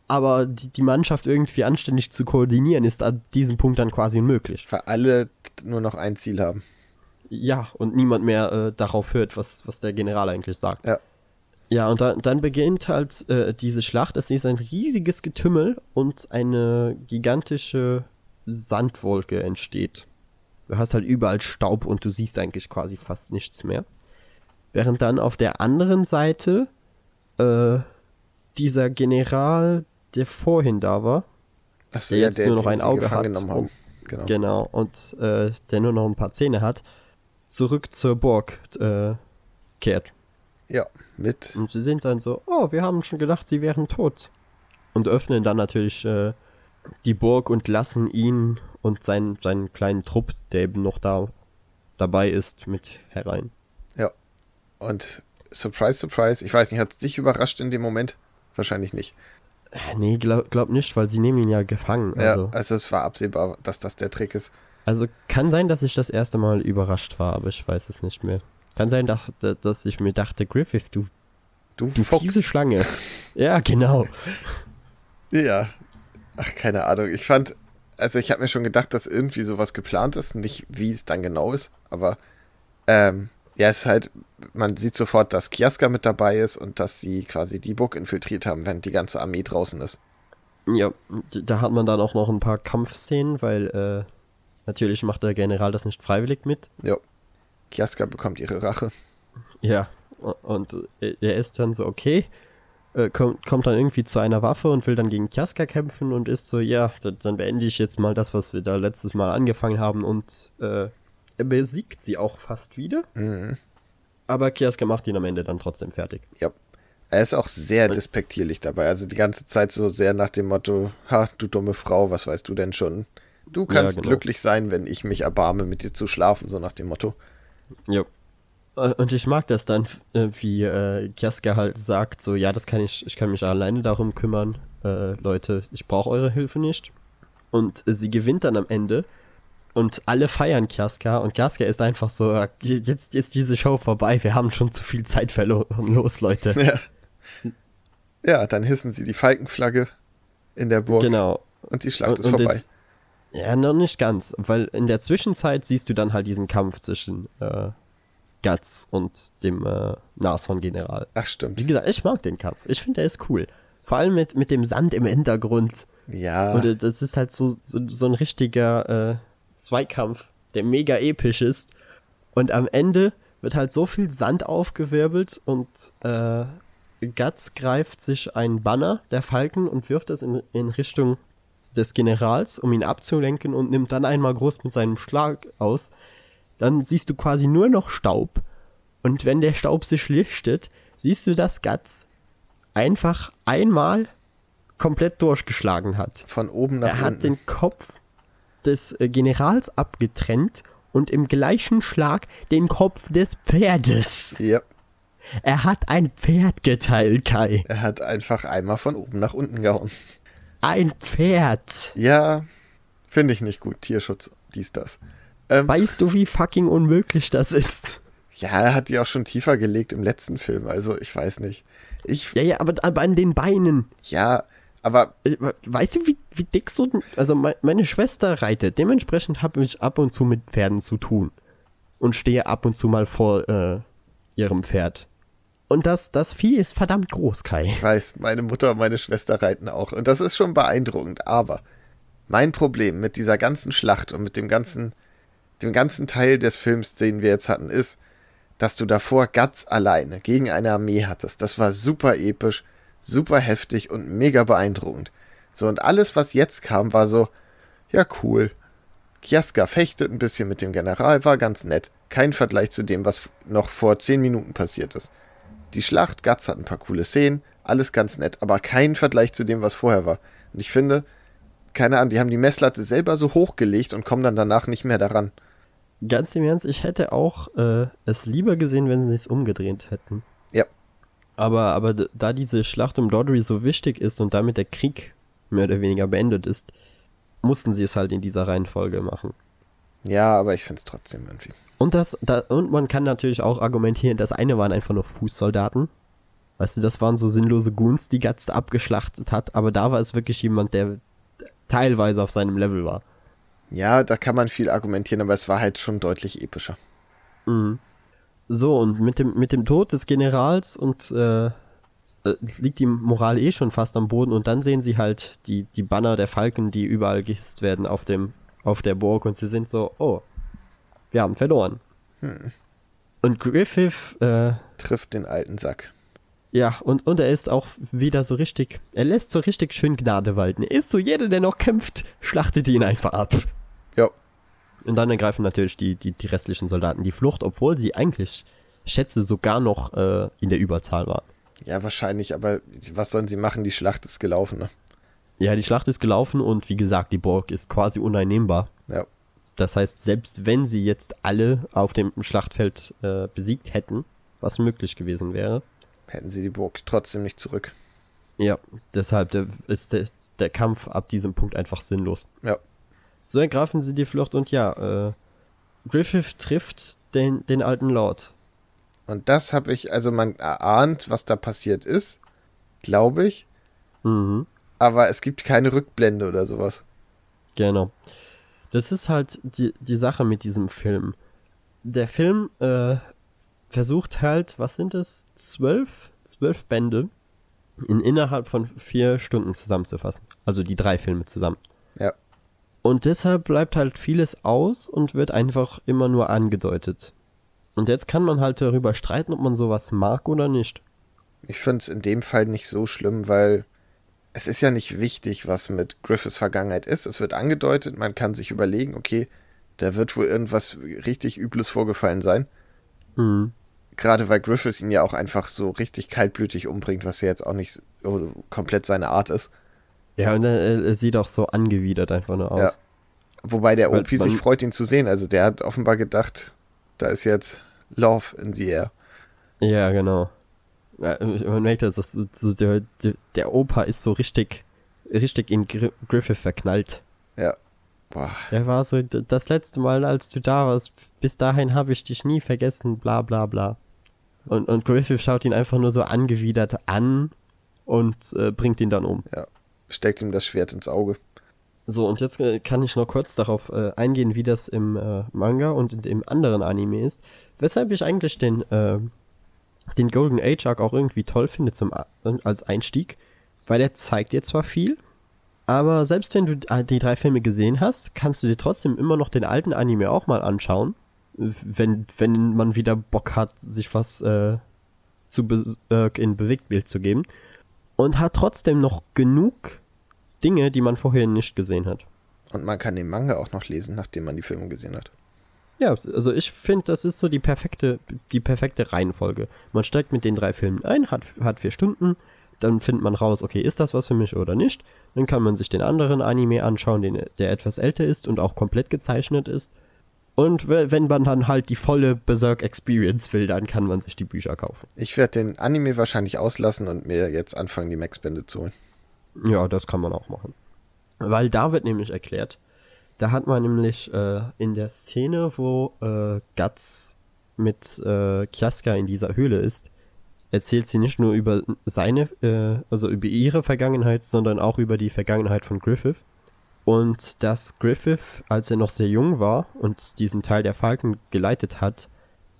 aber die, die Mannschaft irgendwie anständig zu koordinieren, ist an diesem Punkt dann quasi unmöglich. weil alle nur noch ein Ziel haben. Ja, und niemand mehr äh, darauf hört, was, was der General eigentlich sagt. Ja. Ja, und dann, dann beginnt halt äh, diese Schlacht. Es ist ein riesiges Getümmel und eine gigantische Sandwolke entsteht. Du hast halt überall Staub und du siehst eigentlich quasi fast nichts mehr. Während dann auf der anderen Seite äh, dieser General, der vorhin da war, Achso, Der jetzt nur noch ein Auge hat. haben. Genau. Genau, und äh, der nur noch ein paar Zähne hat, zurück zur Burg äh, kehrt. Ja, mit. Und sie sind dann so, oh, wir haben schon gedacht, sie wären tot. Und öffnen dann natürlich äh, die Burg und lassen ihn und seinen, seinen kleinen Trupp, der eben noch da dabei ist, mit herein. Und surprise, surprise. Ich weiß nicht, hat es dich überrascht in dem Moment? Wahrscheinlich nicht. Äh, nee, glaub, glaub nicht, weil sie nehmen ihn ja gefangen. Also, Ja, also es war absehbar, dass das der Trick ist. also kann sein, dass ich das erste Mal überrascht war, aber ich weiß es nicht mehr. Kann sein, dass, dass ich mir dachte, Griffith, du, Du, du fiese Schlange. ja, genau. Ja. Ach, keine Ahnung. Ich fand, also ich habe mir schon gedacht, dass irgendwie sowas geplant ist. Nicht, wie es dann genau ist, aber ähm, Ja, es ist halt, man sieht sofort, dass Kiaska mit dabei ist und dass sie quasi die Burg infiltriert haben, während die ganze Armee draußen ist. Ja, da hat man dann auch noch ein paar Kampfszenen, weil äh, natürlich macht der General das nicht freiwillig mit. Ja. Kiaska bekommt ihre Rache. Ja, und er ist dann so, okay, äh, kommt, kommt dann irgendwie zu einer Waffe und will dann gegen Kiaska kämpfen und ist so, ja, dann beende ich jetzt mal das, was wir da letztes Mal angefangen haben und äh, er besiegt sie auch fast wieder. Mhm. Aber Kiaska macht ihn am Ende dann trotzdem fertig. Ja. Er ist auch sehr despektierlich dabei. Also die ganze Zeit so sehr nach dem Motto, ha, du dumme Frau, was weißt du denn schon? Du kannst ja, genau. glücklich sein, wenn ich mich erbarme, mit dir zu schlafen, so nach dem Motto. Ja. Äh, und ich mag das dann, äh, wie äh, Kiaska halt sagt, so, ja, das kann ich, ich kann mich alleine darum kümmern. Äh, Leute, ich brauche eure Hilfe nicht. Und sie gewinnt dann am Ende und alle feiern Kiaska und Kiaska ist einfach so, jetzt ist diese Show vorbei, wir haben schon zu viel Zeit verloren, los Leute. Ja. Ja, dann hissen sie die Falkenflagge in der Burg. Genau. Und die Schlacht und, ist vorbei. Jetzt, ja, noch nicht ganz, weil in der Zwischenzeit siehst du dann halt diesen Kampf zwischen äh, Guts und dem äh, Nashorn-General. Ach, stimmt. Wie gesagt, ich mag den Kampf. Ich finde, der ist cool. Vor allem mit, mit dem Sand im Hintergrund. Ja. Und das ist halt so, so, so ein richtiger äh, Zweikampf, der mega episch ist. Und am Ende wird halt so viel Sand aufgewirbelt und äh, Guts greift sich ein Banner der Falken und wirft es in, in Richtung des Generals, um ihn abzulenken und nimmt dann einmal groß mit seinem Schlag aus. Dann siehst du quasi nur noch Staub. Und wenn der Staub sich lichtet, siehst du, dass Guts einfach einmal komplett durchgeschlagen hat. Von oben nach unten. Er hat den Kopf des äh, Generals abgetrennt und im gleichen Schlag den Kopf des Pferdes. Ja. Er hat ein Pferd geteilt, Kai. Er hat einfach einmal von oben nach unten gehauen. Ein Pferd. Ja, finde ich nicht gut. Tierschutz, dies, das. Ähm, weißt du, wie fucking unmöglich das ist? Ja, er hat die auch schon tiefer gelegt im letzten Film, also ich weiß nicht. Ich, ja, ja, aber, aber an den Beinen. Ja, aber. Äh, weißt du, wie, wie dick so. Also, meine Schwester reitet. Dementsprechend habe ich ab und zu mit Pferden zu tun. Und stehe ab und zu mal vor äh, ihrem Pferd. Und das, das Vieh ist verdammt groß, Kai. Ich weiß, meine Mutter und meine Schwester reiten auch. Und das ist schon beeindruckend. Aber mein Problem mit dieser ganzen Schlacht und mit dem ganzen, dem ganzen Teil des Films, den wir jetzt hatten, ist, dass du davor Guts alleine gegen eine Armee hattest. Das war super episch super heftig und mega beeindruckend. So, und alles, was jetzt kam, war so, ja, cool. Kiaska fechtet ein bisschen mit dem General, war ganz nett. Kein Vergleich zu dem, was noch vor zehn Minuten passiert ist. Die Schlacht, Guts hat ein paar coole Szenen, alles ganz nett, aber kein Vergleich zu dem, was vorher war. Und ich finde, keine Ahnung, die haben die Messlatte selber so hochgelegt und kommen dann danach nicht mehr daran. Ganz im Ernst, ich hätte auch äh, es lieber gesehen, wenn sie es umgedreht hätten. Ja, aber, aber da diese Schlacht um Doddery so wichtig ist und damit der Krieg mehr oder weniger beendet ist, mussten sie es halt in dieser Reihenfolge machen. Ja, aber ich finde es trotzdem irgendwie. Und, das, da, und man kann natürlich auch argumentieren, das eine waren einfach nur Fußsoldaten. Weißt du, das waren so sinnlose Goons, die Guts abgeschlachtet hat, aber da war es wirklich jemand, der teilweise auf seinem Level war. Ja, da kann man viel argumentieren, aber es war halt schon deutlich epischer. Mhm. So, und mit dem, mit dem Tod des Generals und äh, äh, liegt die Moral eh schon fast am Boden und dann sehen sie halt die, die Banner der Falken, die überall gehisst werden auf, dem, auf der Burg und sie sind so, oh, wir haben verloren. Hm. Und Griffith äh, trifft den alten Sack. Ja, und, und er ist auch wieder so richtig, er lässt so richtig schön Gnade walten. Er ist so, jeder, der noch kämpft, schlachtet ihn einfach ab. Ja. Und dann ergreifen natürlich die, die, die restlichen Soldaten die Flucht, obwohl sie eigentlich, schätze, sogar noch äh, in der Überzahl waren. Ja, wahrscheinlich, aber was sollen sie machen? Die Schlacht ist gelaufen, ne? Ja, die Schlacht ist gelaufen und wie gesagt, die Burg ist quasi uneinnehmbar. Ja. Das heißt, selbst wenn sie jetzt alle auf dem Schlachtfeld äh, besiegt hätten, was möglich gewesen wäre, hätten sie die Burg trotzdem nicht zurück. Ja, deshalb der, ist der, der Kampf ab diesem Punkt einfach sinnlos. Ja. So ergreifen sie die Flucht und ja, äh, Griffith trifft den, den alten Lord. Und das habe ich, also man erahnt, was da passiert ist, glaube ich. Mhm. Aber es gibt keine Rückblende oder sowas. Genau. Das ist halt die, die Sache mit diesem Film. Der Film äh, versucht halt, was sind es, zwölf, zwölf Bände in innerhalb von vier Stunden zusammenzufassen. Also die drei Filme zusammen. Ja. Und deshalb bleibt halt vieles aus und wird einfach immer nur angedeutet. Und jetzt kann man halt darüber streiten, ob man sowas mag oder nicht. Ich finde es in dem Fall nicht so schlimm, weil es ist ja nicht wichtig, was mit Griffiths Vergangenheit ist. Es wird angedeutet, man kann sich überlegen, okay, da wird wohl irgendwas richtig Übles vorgefallen sein. Mhm. Gerade weil Griffiths ihn ja auch einfach so richtig kaltblütig umbringt, was ja jetzt auch nicht so komplett seine Art ist. Ja, und er, er sieht auch so angewidert einfach nur aus. Ja. Wobei der OP sich freut, ihn zu sehen. Also der hat offenbar gedacht, da ist jetzt Love in the air. Ja, genau. Ja, Man merkt, dass das so der, der, der Opa ist so richtig, richtig in Gri Griffith verknallt. Ja. Boah. Er war so, das letzte Mal, als du da warst, bis dahin habe ich dich nie vergessen, bla bla bla. Und, und Griffith schaut ihn einfach nur so angewidert an und äh, bringt ihn dann um. Steckt ihm das Schwert ins Auge. So, und jetzt äh, kann ich noch kurz darauf äh, eingehen, wie das im äh, Manga und in dem anderen Anime ist. Weshalb ich eigentlich den, äh, den Golden Age Arc auch irgendwie toll finde zum, als Einstieg. Weil er zeigt dir zwar viel, aber selbst wenn du äh, die drei Filme gesehen hast, kannst du dir trotzdem immer noch den alten Anime auch mal anschauen. Wenn, wenn man wieder Bock hat, sich was äh, zu be äh, in Bewegtbild zu geben. Und hat trotzdem noch genug Dinge, die man vorher nicht gesehen hat. Und man kann den Manga auch noch lesen, nachdem man die Filme gesehen hat. Ja, also ich finde, das ist so die perfekte, die perfekte Reihenfolge. Man steigt mit den drei Filmen ein, hat, hat vier Stunden, dann findet man raus, okay, ist das was für mich oder nicht. Dann kann man sich den anderen Anime anschauen, den, der etwas älter ist und auch komplett gezeichnet ist. Und we- wenn man dann halt die volle Berserk Experience will, dann kann man sich die Bücher kaufen. Ich werde den Anime wahrscheinlich auslassen und mir jetzt anfangen, die Max-Bände zu holen. Ja, das kann man auch machen. Weil da wird nämlich erklärt, da hat man nämlich äh, in der Szene, wo äh, Guts mit äh, Kiaska in dieser Höhle ist, erzählt sie nicht nur über seine, äh, also über ihre Vergangenheit, sondern auch über die Vergangenheit von Griffith. Und dass Griffith, als er noch sehr jung war und diesen Teil der Falken geleitet hat,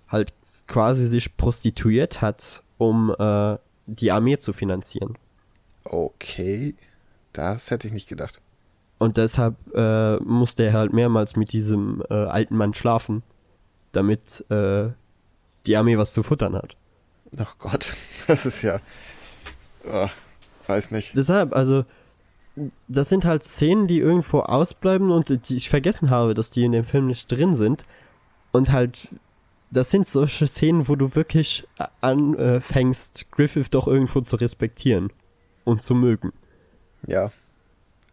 halt quasi sich prostituiert hat, um äh, die Armee zu finanzieren. Okay. Das hätte ich nicht gedacht. Und deshalb äh, musste er halt mehrmals mit diesem äh, alten Mann schlafen, damit äh, die Armee was zu futtern hat. Ach Gott. Das ist ja. Oh, weiß nicht. Deshalb, also, das sind halt Szenen, die irgendwo ausbleiben und die ich vergessen habe, dass die in dem Film nicht drin sind. Und halt, das sind solche Szenen, wo du wirklich anfängst, Griffith doch irgendwo zu respektieren und zu mögen. Ja.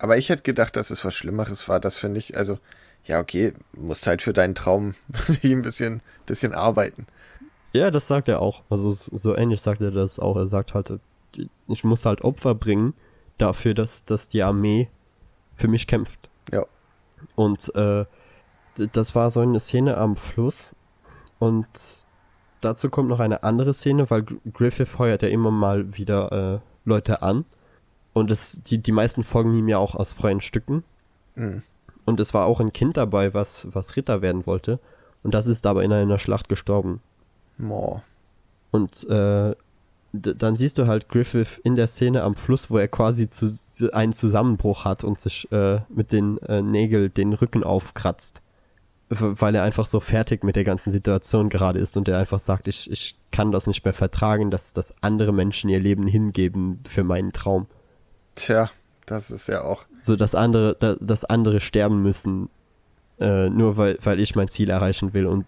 Aber ich hätte gedacht, dass es was Schlimmeres war. Das finde ich, also, ja, okay, musst halt für deinen Traum ein bisschen, bisschen arbeiten. Ja, das sagt er auch. Also so ähnlich sagt er das auch. Er sagt halt, ich muss halt Opfer bringen dafür, dass, dass die Armee für mich kämpft. Ja. Und äh, das war so eine Szene am Fluss. Und dazu kommt noch eine andere Szene, weil Gr- Griffith feuert ja immer mal wieder äh, Leute an. Und es, die, die meisten folgen ihm ja auch aus freien Stücken. Hm. Und es war auch ein Kind dabei, was, was Ritter werden wollte. Und das ist aber in einer Schlacht gestorben. Mo. Und äh, dann siehst du halt Griffith in der Szene am Fluss, wo er quasi zu, einen Zusammenbruch hat und sich äh, mit den äh, Nägeln den Rücken aufkratzt. Weil er einfach so fertig mit der ganzen Situation gerade ist und er einfach sagt, ich, ich kann das nicht mehr vertragen, dass, dass andere Menschen ihr Leben hingeben für meinen Traum. Tja, das ist ja auch. So dass andere, da, dass andere sterben müssen, äh, nur weil, weil ich mein Ziel erreichen will und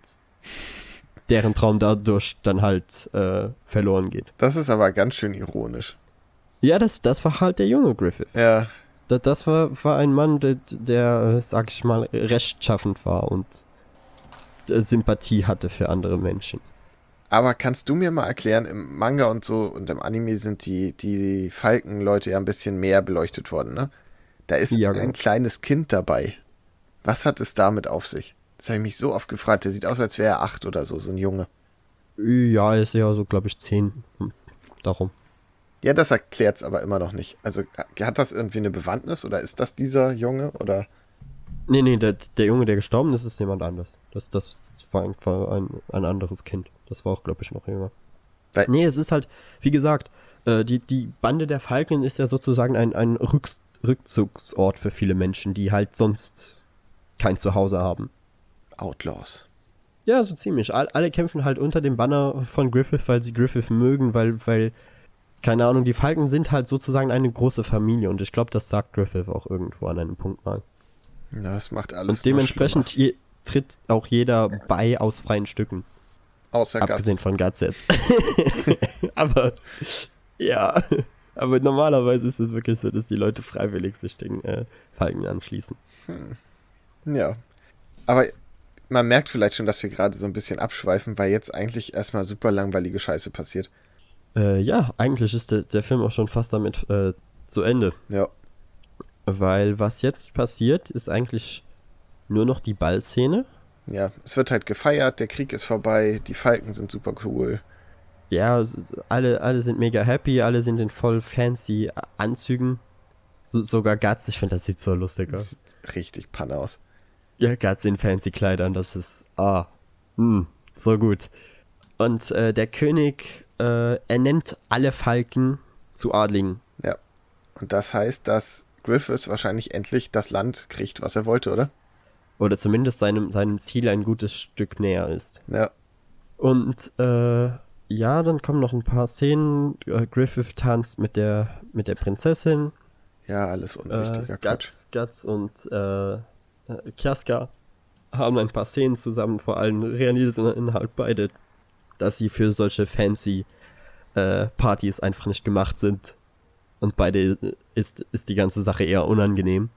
deren Traum dadurch dann halt äh, verloren geht. Das ist aber ganz schön ironisch. Ja, das, das war halt der junge Griffith. Ja, Da- Das war, war ein Mann, der, der, äh, sag ich mal, rechtschaffend war und äh, Sympathie hatte für andere Menschen. Aber kannst du mir mal erklären, im Manga und so und im Anime sind die, die Falkenleute ja ein bisschen mehr beleuchtet worden, ne? Da ist Ja, ein genau. kleines Kind dabei. Was hat es damit auf sich? Das habe ich mich so oft gefragt. Der sieht aus, als wäre er acht oder so, so ein Junge. Ja, er ist ja so, glaube ich, zehn. Hm, Darum. Ja, das erklärt's aber immer noch nicht. Also hat das irgendwie eine Bewandtnis oder ist das dieser Junge oder? Nee, nee, der, der Junge, der gestorben ist, ist jemand anders. Das, das war einfach ein, ein anderes Kind. Das war auch, glaube ich, noch jünger. Nee, es ist halt, wie gesagt, äh, die, die Bande der Falken ist ja sozusagen ein, ein Rücks Rückzugsort für viele Menschen, die halt sonst kein Zuhause haben. Outlaws. Ja, so ziemlich. All, alle kämpfen halt unter dem Banner von Griffith, weil sie Griffith mögen, weil, weil, keine Ahnung, die Falken sind halt sozusagen eine große Familie und ich glaube, das sagt Griffith auch irgendwo an einem Punkt mal. Das macht alles. Und dementsprechend je, tritt auch jeder bei aus freien Stücken. Außer Abgesehen Guts. von Guts jetzt. aber, ja. Aber normalerweise ist es wirklich so, dass die Leute freiwillig sich den äh, Falken anschließen. Ja. Aber man merkt vielleicht schon, dass wir gerade so ein bisschen abschweifen, weil jetzt eigentlich erstmal super langweilige Scheiße passiert. Äh, ja, eigentlich ist der, der Film auch schon fast damit äh, zu Ende. Ja. Weil was jetzt passiert, ist eigentlich nur noch die Ballszene. Ja, es wird halt gefeiert, der Krieg ist vorbei, die Falken sind super cool. Ja, alle, alle sind mega happy, alle sind in voll fancy Anzügen. So, sogar Guts, ich finde, das sieht so lustig aus. Sieht richtig Panne aus. Ja, Guts in fancy Kleidern, das ist, ah, hm, so gut. Und äh, der König äh, ernennt alle Falken zu Adligen. Ja. Und das heißt, dass Griffiths wahrscheinlich endlich das Land kriegt, was er wollte, oder? Oder zumindest seinem, seinem Ziel ein gutes Stück näher ist. Ja. Und äh, ja, dann kommen noch ein paar Szenen. Äh, Griffith tanzt mit der, mit der Prinzessin. Ja, alles unwichtiger Äh. Guts, Guts und äh, äh, Kiaska haben ein paar Szenen zusammen, vor allem realisieren halt beide, dass sie für solche fancy äh, Partys einfach nicht gemacht sind. Und beide äh, ist, ist die ganze Sache eher unangenehm.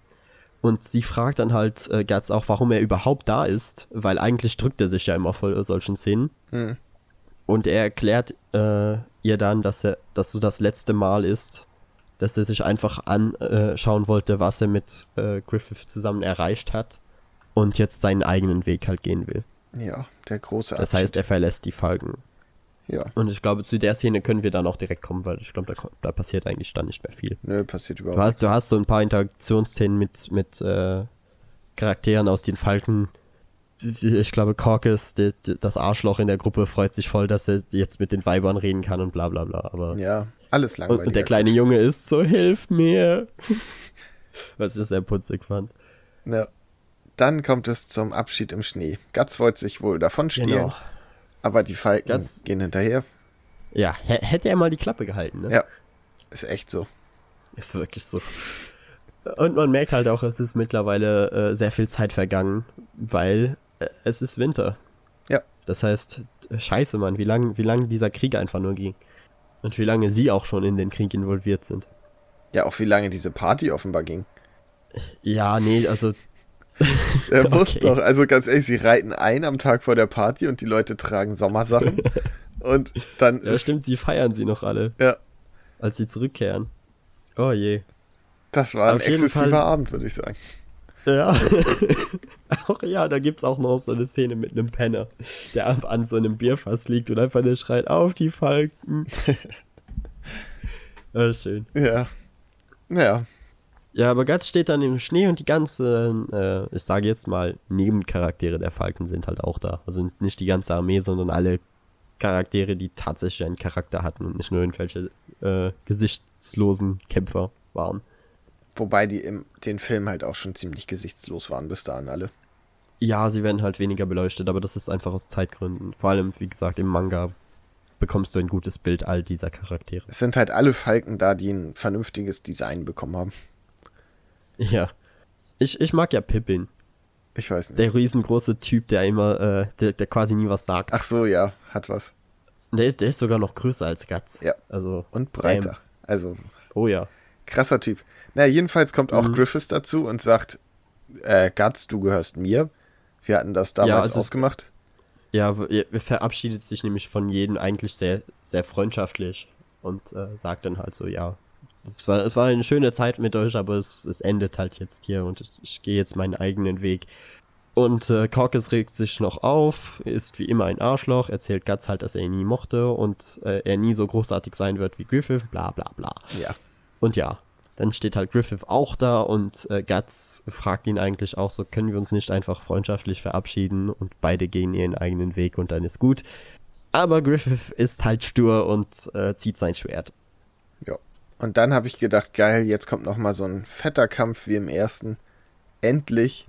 Und sie fragt dann halt äh, Guts auch, warum er überhaupt da ist, weil eigentlich drückt er sich ja immer vor solchen Szenen. Hm. Und er erklärt äh, ihr dann, dass er, dass so das letzte Mal ist, dass er sich einfach anschauen wollte, was er mit äh, Griffith zusammen erreicht hat und jetzt seinen eigenen Weg halt gehen will. Ja, der große Das heißt, er verlässt die Falken. Ja. Und ich glaube, zu der Szene können wir dann auch direkt kommen, weil ich glaube, da, da passiert eigentlich dann nicht mehr viel. Nö, passiert Du überhaupt hast, du hast so ein paar Interaktionsszenen mit, mit äh, Charakteren aus den Falken. Ich glaube, die, das Arschloch in der Gruppe, freut sich voll, dass er jetzt mit den Weibern reden kann und bla bla bla. Aber Ja, alles und, langweilig. und der kleine Junge ist so, hilf mir. Was ich sehr putzig fand. Ja. Dann kommt es zum Abschied im Schnee. Guts wollte sich wohl davon stehlen, Genau. Aber die Falken Guts- gehen hinterher. Ja, hä- hätte er mal die Klappe gehalten, ne? Ja, ist echt so. Ist wirklich so. Und man merkt halt auch, es ist mittlerweile äh, sehr viel Zeit vergangen, weil äh, es ist Winter. Ja. Das heißt, scheiße, Mann, wie lange wie lang dieser Krieg einfach nur ging. Und wie lange sie auch schon in den Krieg involviert sind. Ja, auch wie lange diese Party offenbar ging. Ja, nee, also, Er muss Okay. doch, also ganz ehrlich, sie reiten ein am Tag vor der Party und die Leute tragen Sommersachen. und dann ja, stimmt, sie feiern sie noch alle, ja, als sie zurückkehren. Oh je. das war ein Auf jeden exzessiver Fall- Abend, würde ich sagen. Ja. Ach ja, da gibt's auch noch so eine Szene mit einem Penner, der an so einem Bierfass liegt und einfach nur schreit, auf die Falken. äh, schön. Ja. Ja, Ja, aber Guts steht dann im Schnee und die ganzen, äh, ich sage jetzt mal, Nebencharaktere der Falken sind halt auch da. Also nicht die ganze Armee, sondern alle Charaktere, die tatsächlich einen Charakter hatten und nicht nur irgendwelche äh, gesichtslosen Kämpfer waren. wobei die im den Film halt auch schon ziemlich gesichtslos waren bis dahin alle. Ja, sie werden halt weniger beleuchtet, aber das ist einfach aus Zeitgründen. Vor allem, wie gesagt, im Manga bekommst du ein gutes Bild all dieser Charaktere. Es sind halt alle Falken da, die ein vernünftiges Design bekommen haben. Ja. Ich, ich mag ja Pippin. Ich weiß nicht. Der riesengroße Typ, der immer, äh, der, der quasi nie was sagt. Ach so, ja, hat was. Der ist, der ist sogar noch größer als Guts. Ja. Also, Und breiter. Also, oh ja. krasser Typ. Na, jedenfalls kommt auch Mhm. Griffiths dazu und sagt, äh, Guts, du gehörst mir. Wir hatten das damals Ja, also ausgemacht. Ja, er verabschiedet sich nämlich von jedem eigentlich sehr, sehr freundschaftlich und äh, sagt dann halt so, ja, es war, es war eine schöne Zeit mit euch, aber es, es endet halt jetzt hier und ich, ich gehe jetzt meinen eigenen Weg. Und äh, Corcus regt sich noch auf, ist wie immer ein Arschloch, erzählt Guts halt, dass er ihn nie mochte und äh, er nie so großartig sein wird wie Griffith, bla bla bla. Ja. Und ja, dann steht halt Griffith auch da und äh, Guts fragt ihn eigentlich auch so, können wir uns nicht einfach freundschaftlich verabschieden und beide gehen ihren eigenen Weg und dann ist gut. Aber Griffith ist halt stur und äh, zieht sein Schwert. Und dann habe ich gedacht, geil, jetzt kommt noch mal so ein fetter Kampf wie im ersten. Endlich.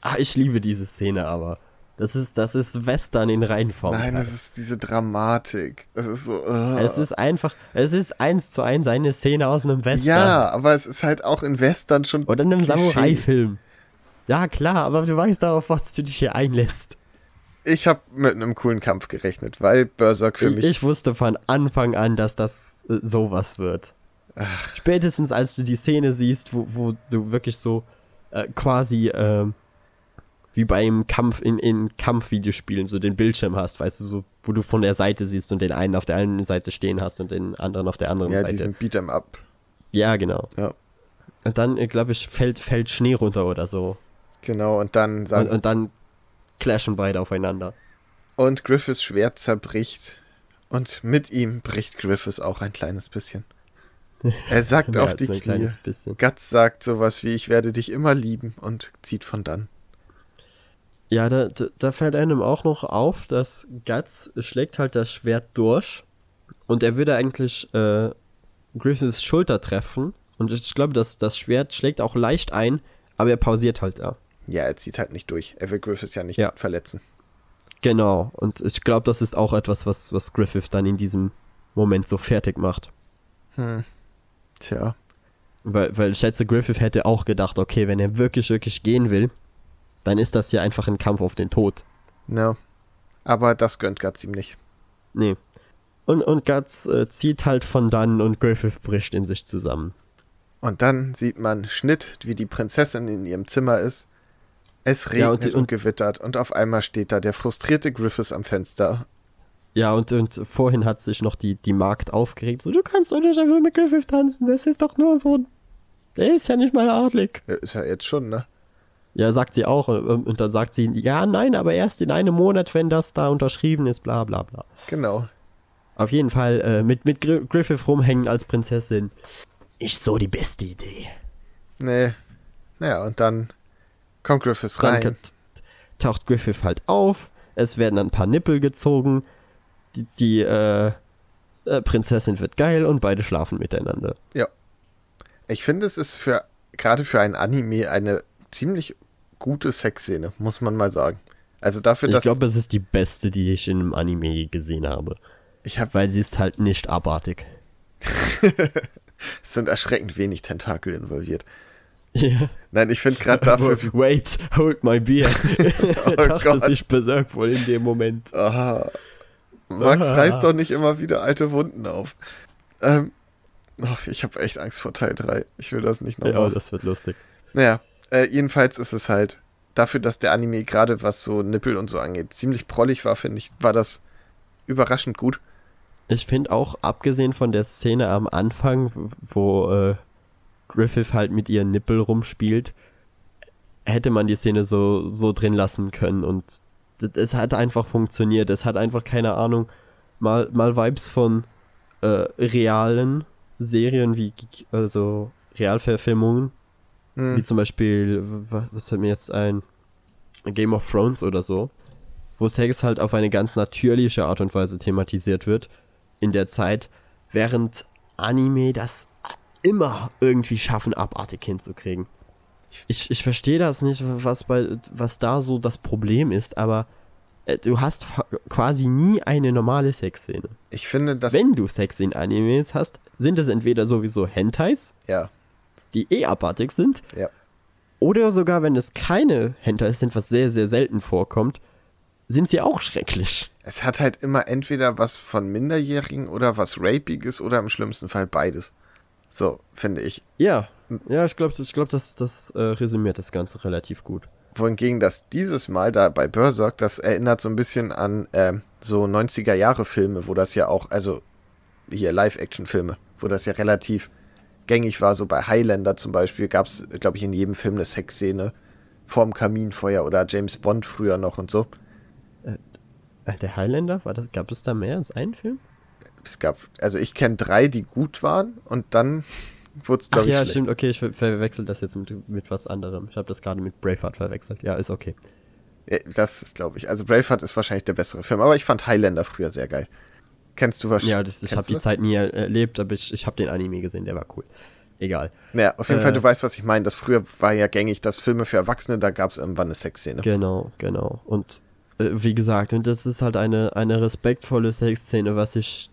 Ah, ich liebe diese Szene aber. Das ist, das ist Western in Reinform. Nein, das ist diese Dramatik. Das ist so. Uh. Es ist einfach, es ist eins zu eins eine Szene aus einem Western. Ja, aber es ist halt auch in Western schon. Oder in einem Samurai-Film. Ja, klar, aber du weißt darauf, was du dich hier einlässt. Ich habe mit einem coolen Kampf gerechnet, weil Berserk für ich, mich. Ich wusste von Anfang an, dass das äh, sowas wird. Ach. Spätestens als du die Szene siehst, wo, wo du wirklich so äh, quasi. Äh, wie beim Kampf in, in Kampfvideospielen so den Bildschirm hast, weißt du, so, wo du von der Seite siehst und den einen auf der einen Seite stehen hast und den anderen auf der anderen ja, Seite. Ja, diesen Beat'em Up. Ja, genau. Ja. Und dann, äh, glaube ich, fällt, fällt Schnee runter oder so. Genau, und dann sagen, und, und dann clashen beide aufeinander. Und Griffiths Schwert zerbricht. Und mit ihm bricht Griffiths auch ein kleines bisschen. Er sagt auf die Knie. Guts sagt sowas wie, ich werde dich immer lieben und zieht von dann. Ja, da, da fällt einem auch noch auf, dass Guts schlägt halt das Schwert durch und er würde eigentlich äh, Griffiths Schulter treffen und ich glaube, dass das Schwert schlägt auch leicht ein, aber er pausiert halt da. Ja, er zieht halt nicht durch. Er will Griffiths ja nicht ja. verletzen. Genau, und ich glaube, das ist auch etwas, was, was Griffith dann in diesem Moment so fertig macht. Hm. Tja. Weil, weil ich schätze, Griffith hätte auch gedacht, okay, wenn er wirklich, wirklich gehen will, dann ist das hier einfach ein Kampf auf den Tod. Ja. Aber das gönnt Guts ihm nicht. Nee. Und, und Guts äh, zieht halt von dann und Griffith bricht in sich zusammen. Und dann sieht man Schnitt, wie die Prinzessin in ihrem Zimmer ist. Es regnet ja, und, und, und, gewittert und auf einmal steht da der frustrierte Griffiths am Fenster. Ja, und, und vorhin hat sich noch die, die Magd aufgeregt. So, du kannst doch nicht einfach mit Griffith tanzen, das ist doch nur so. Der ist ja nicht mal adlig. Ist ja jetzt schon, ne? Ja, sagt sie auch. Und dann sagt sie, ja, nein, aber erst in einem Monat, wenn das da unterschrieben ist, bla bla bla. Genau. Auf jeden Fall äh, mit, mit Griffith rumhängen als Prinzessin. Nicht so die beste Idee. Nee. Naja, und dann kommt Griffith rein. Dann taucht Griffith halt auf. Es werden ein paar Nippel gezogen. Die, die äh, äh, Prinzessin wird geil und beide schlafen miteinander. Ja. Ich finde, es ist für gerade für ein Anime eine ziemlich gute Sexszene, muss man mal sagen. Also dafür, ich glaube, es ist die beste, die ich in einem Anime gesehen habe. Ich hab, Weil sie ist halt nicht abartig. es sind erschreckend wenig Tentakel involviert. Ja. Nein, ich finde gerade dafür. Wait, hold my beer. oh dachte Gott. sich besorgt wohl in dem Moment. Aha. Max reißt doch nicht immer wieder alte Wunden auf. Ähm, oh, ich habe echt Angst vor Teil 3. Ich will das nicht nochmal. Ja, das wird lustig. Naja, äh, jedenfalls ist es halt dafür, dass der Anime gerade was so Nippel und so angeht, ziemlich prollig war, finde ich, war das überraschend gut. Ich finde auch, abgesehen von der Szene am Anfang, wo äh, Griffith halt mit ihren Nippel rumspielt, hätte man die Szene so, so drin lassen können und es hat einfach funktioniert. Es hat einfach, keine Ahnung, mal, mal Vibes von äh, realen Serien wie, also Realverfilmungen Mhm. Wie zum Beispiel, was, was fällt mir jetzt ein? Game of Thrones oder so. Wo Sex halt auf eine ganz natürliche Art und Weise thematisiert wird. In der Zeit, während Anime das immer irgendwie schaffen, abartig hinzukriegen. Ich, ich verstehe das nicht, was, bei, was da so das Problem ist, aber äh, du hast quasi nie eine normale Sexszene. Ich finde, dass. Wenn du Sex in Animes hast, sind es entweder sowieso Hentais. Ja die eh abartig sind. Ja. Oder sogar, wenn es keine Hentais sind, was sehr, sehr selten vorkommt, sind sie auch schrecklich. Es hat halt immer entweder was von Minderjährigen oder was Rapiges oder im schlimmsten Fall beides. So, finde ich. Ja, ja, ich glaube, ich glaub, das, das äh, resümiert das Ganze relativ gut. Wohingegen das dieses Mal da bei Berserk, das erinnert so ein bisschen an äh, so 90er-Jahre-Filme, wo das ja auch, also hier Live-Action-Filme, wo das ja relativ gängig war. So bei Highlander zum Beispiel gab es, glaube ich, in jedem Film eine Sexszene vorm Kaminfeuer oder James Bond früher noch und so. Äh, äh, der Highlander? War das, gab es da mehr als einen Film? Es gab, also ich kenne drei, die gut waren und dann wurde glaube ich, ja, schlecht. stimmt, okay, ich ver verwechsel das jetzt mit, mit was anderem. Ich habe das gerade mit Braveheart verwechselt. Ja, ist okay. Ja, das ist, glaube ich. Also Braveheart ist wahrscheinlich der bessere Film, aber ich fand Highlander früher sehr geil. Kennst du wahrscheinlich? Ja, das, ich habe die? Zeit nie erlebt, aber ich, ich habe den Anime gesehen, der war cool. Egal. Naja, auf jeden Äh, Fall, du weißt, was ich meine. Das früher war ja gängig, dass Filme für Erwachsene, da gab es irgendwann eine Sexszene. Genau, genau. Und äh, wie gesagt, und das ist halt eine, eine respektvolle Sexszene, was ich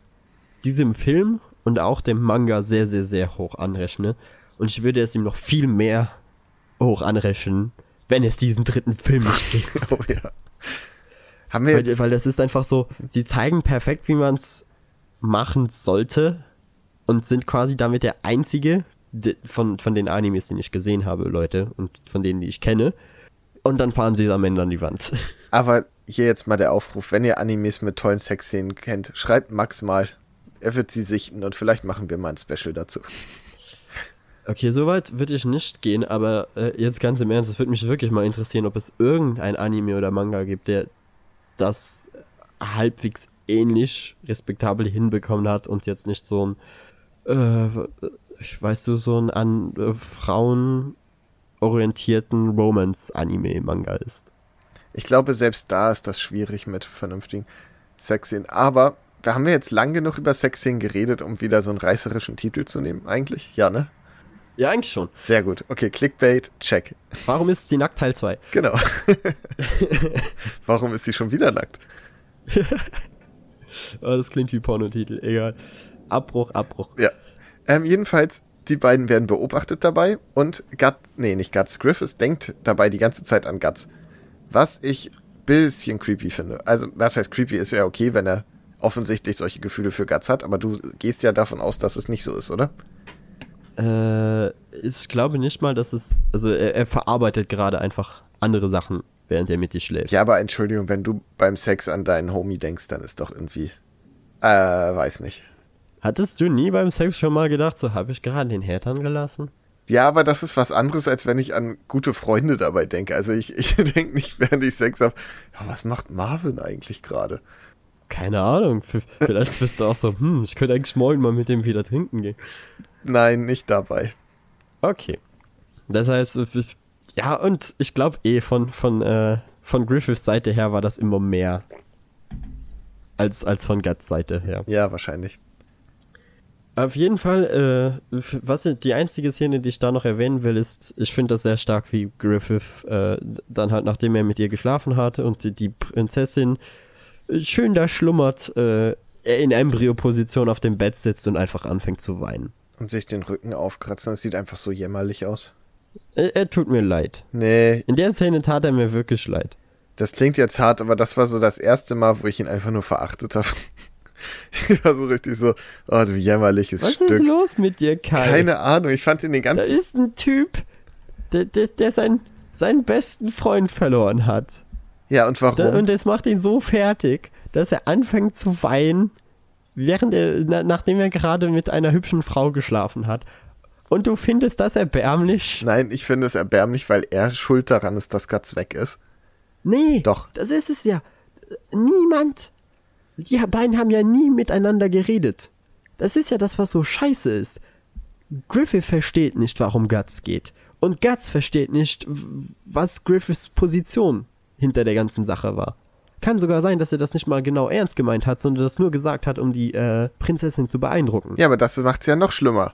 diesem Film und auch dem Manga sehr, sehr, sehr hoch anrechne. Und ich würde es ihm noch viel mehr hoch anrechnen, wenn es diesen dritten Film nicht gibt. Oh ja. Haben wir jetzt, weil, weil das ist einfach so, sie zeigen perfekt, wie man es machen sollte und sind quasi damit der einzige von, von den Animes, den ich gesehen habe, Leute, und von denen, die ich kenne. Und dann fahren sie am Ende an die Wand. aber hier jetzt mal der Aufruf, wenn ihr Animes mit tollen Sexszenen kennt, schreibt Max mal. Er wird sie sichten und vielleicht machen wir mal ein Special dazu. Okay, soweit würde ich nicht gehen, aber äh, jetzt ganz im Ernst, es würde mich wirklich mal interessieren, ob es irgendein Anime oder Manga gibt, der das halbwegs ähnlich respektabel hinbekommen hat und jetzt nicht so ein, äh, ich weißt du, so ein an äh, Frauen orientierten Romance-Anime-Manga ist. Ich glaube, selbst da ist das schwierig mit vernünftigen Sexszenen. Aber haben wir jetzt lang genug über Sexszenen geredet, um wieder so einen reißerischen Titel zu nehmen, eigentlich? Ja, ne? Ja, eigentlich schon. Sehr gut. Okay, Clickbait, check. Warum ist sie nackt Teil 2? Genau. Warum ist sie schon wieder nackt? Oh, das klingt wie Pornotitel, egal. Abbruch, Abbruch. Ja. Ähm, jedenfalls, die beiden werden beobachtet dabei und Gut, nee, nicht Guts, Griffiths denkt dabei die ganze Zeit an Guts. Was ich bisschen creepy finde. Also, was heißt creepy ist ja okay, wenn er offensichtlich solche Gefühle für Guts hat, aber du gehst ja davon aus, dass es nicht so ist, oder? Äh, ich glaube nicht mal, dass es. Also, er, er verarbeitet gerade einfach andere Sachen, während er mit dir schläft. Ja, aber Entschuldigung, wenn du beim Sex an deinen Homie denkst, dann ist doch irgendwie. Äh, weiß nicht. Hattest du nie beim Sex schon mal gedacht, so habe ich gerade den Herd angelassen? Ja, aber das ist was anderes, als wenn ich an gute Freunde dabei denke. Also ich, ich denke nicht, während ich Sex habe, ja, was macht Marvin eigentlich gerade? Keine Ahnung. Vielleicht bist du auch so, hm, ich könnte eigentlich morgen mal mit dem wieder trinken gehen. Nein, nicht dabei. Okay. Das heißt, ich, ja, und ich glaube eh, von, von, äh, von Griffiths Seite her war das immer mehr. Als, als von Guts Seite her. Ja, wahrscheinlich. Auf jeden Fall, äh, was die einzige Szene, die ich da noch erwähnen will, ist, ich finde das sehr stark, wie Griffith äh, dann halt, nachdem er mit ihr geschlafen hatte und die, die Prinzessin schön da schlummert, äh, er in Embryo-Position auf dem Bett sitzt und einfach anfängt zu weinen. Und sich den Rücken aufkratzen, das sieht einfach so jämmerlich aus. Er, er tut mir leid. Nee, In der Szene tat er mir wirklich leid. das klingt jetzt hart, aber das war so das erste Mal, wo ich ihn einfach nur verachtet habe. ich war so richtig so, oh, du jämmerliches Was Stück. ist los mit dir, Kai? Keine Ahnung, ich fand ihn den Da ganzen. ist ein Typ, der, der, der seinen, seinen besten Freund verloren hat. Ja, und warum? Und das macht ihn so fertig, dass er anfängt zu weinen, während er, na, nachdem er gerade mit einer hübschen Frau geschlafen hat. Und du findest das erbärmlich? Nein, ich finde es erbärmlich, weil er schuld daran ist, dass Guts weg ist. Nee. Doch. Das ist es ja. Niemand. Die beiden haben ja nie miteinander geredet. Das ist ja das, was so scheiße ist. Griffith versteht nicht, warum Guts geht. Und Guts versteht nicht, was Griffiths Position hinter der ganzen Sache war. Kann sogar sein, dass er das nicht mal genau ernst gemeint hat, sondern das nur gesagt hat, um die äh, Prinzessin zu beeindrucken. Ja, aber das macht es ja noch schlimmer.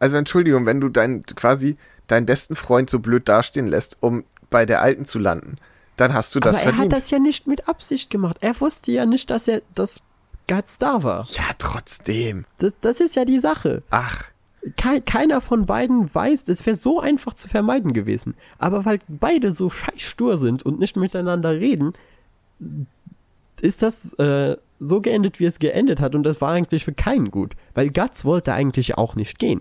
Also Entschuldigung, wenn du deinen quasi deinen besten Freund so blöd dastehen lässt, um bei der Alten zu landen, dann hast du das Aber er verdient. hat das ja nicht mit Absicht gemacht. Er wusste ja nicht, dass er, dass Guts da war. ja, trotzdem. Das, das ist ja die Sache. Ach, Kei- keiner von beiden weiß, es wäre so einfach zu vermeiden gewesen. Aber weil beide so scheiß stur sind und nicht miteinander reden, ist das äh, so geendet, wie es geendet hat. Und das war eigentlich für keinen gut. Weil Guts wollte eigentlich auch nicht gehen.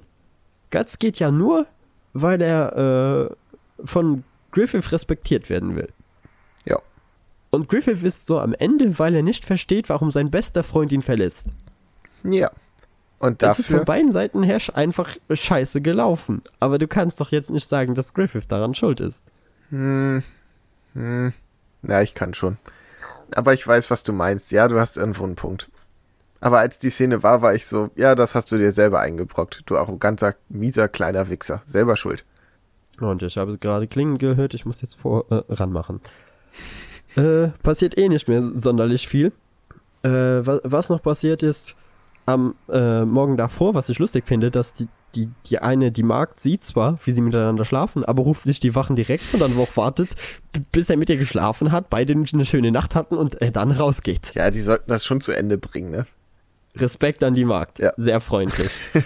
Guts geht ja nur, weil er äh, von Griffith respektiert werden will. ja. Und Griffith ist so am Ende, weil er nicht versteht, warum sein bester Freund ihn verlässt. Ja. Und Das ist von dafür, beiden Seiten her einfach scheiße gelaufen. Aber du kannst doch jetzt nicht sagen, dass Griffith daran schuld ist. hm, hm, ja, ich kann schon. Aber ich weiß, was du meinst. Ja, du hast irgendwo einen Punkt. Aber als die Szene war, war ich so, ja, das hast du dir selber eingebrockt. Du arroganter, mieser, kleiner Wichser. Selber schuld. Und ich habe gerade Klingen gehört, ich muss jetzt vor, äh, ranmachen. äh, passiert eh nicht mehr sonderlich viel. Äh, was, was noch passiert ist, am äh, Morgen davor, was ich lustig finde, dass die, die, die eine, die Magd, sieht zwar, wie sie miteinander schlafen, aber ruft nicht die Wachen direkt, sondern auch wartet, bis er mit ihr geschlafen hat, beide eine schöne Nacht hatten und er dann rausgeht. Ja, die sollten das schon zu Ende bringen, ne? Respekt an die Magd. Ja. Sehr freundlich.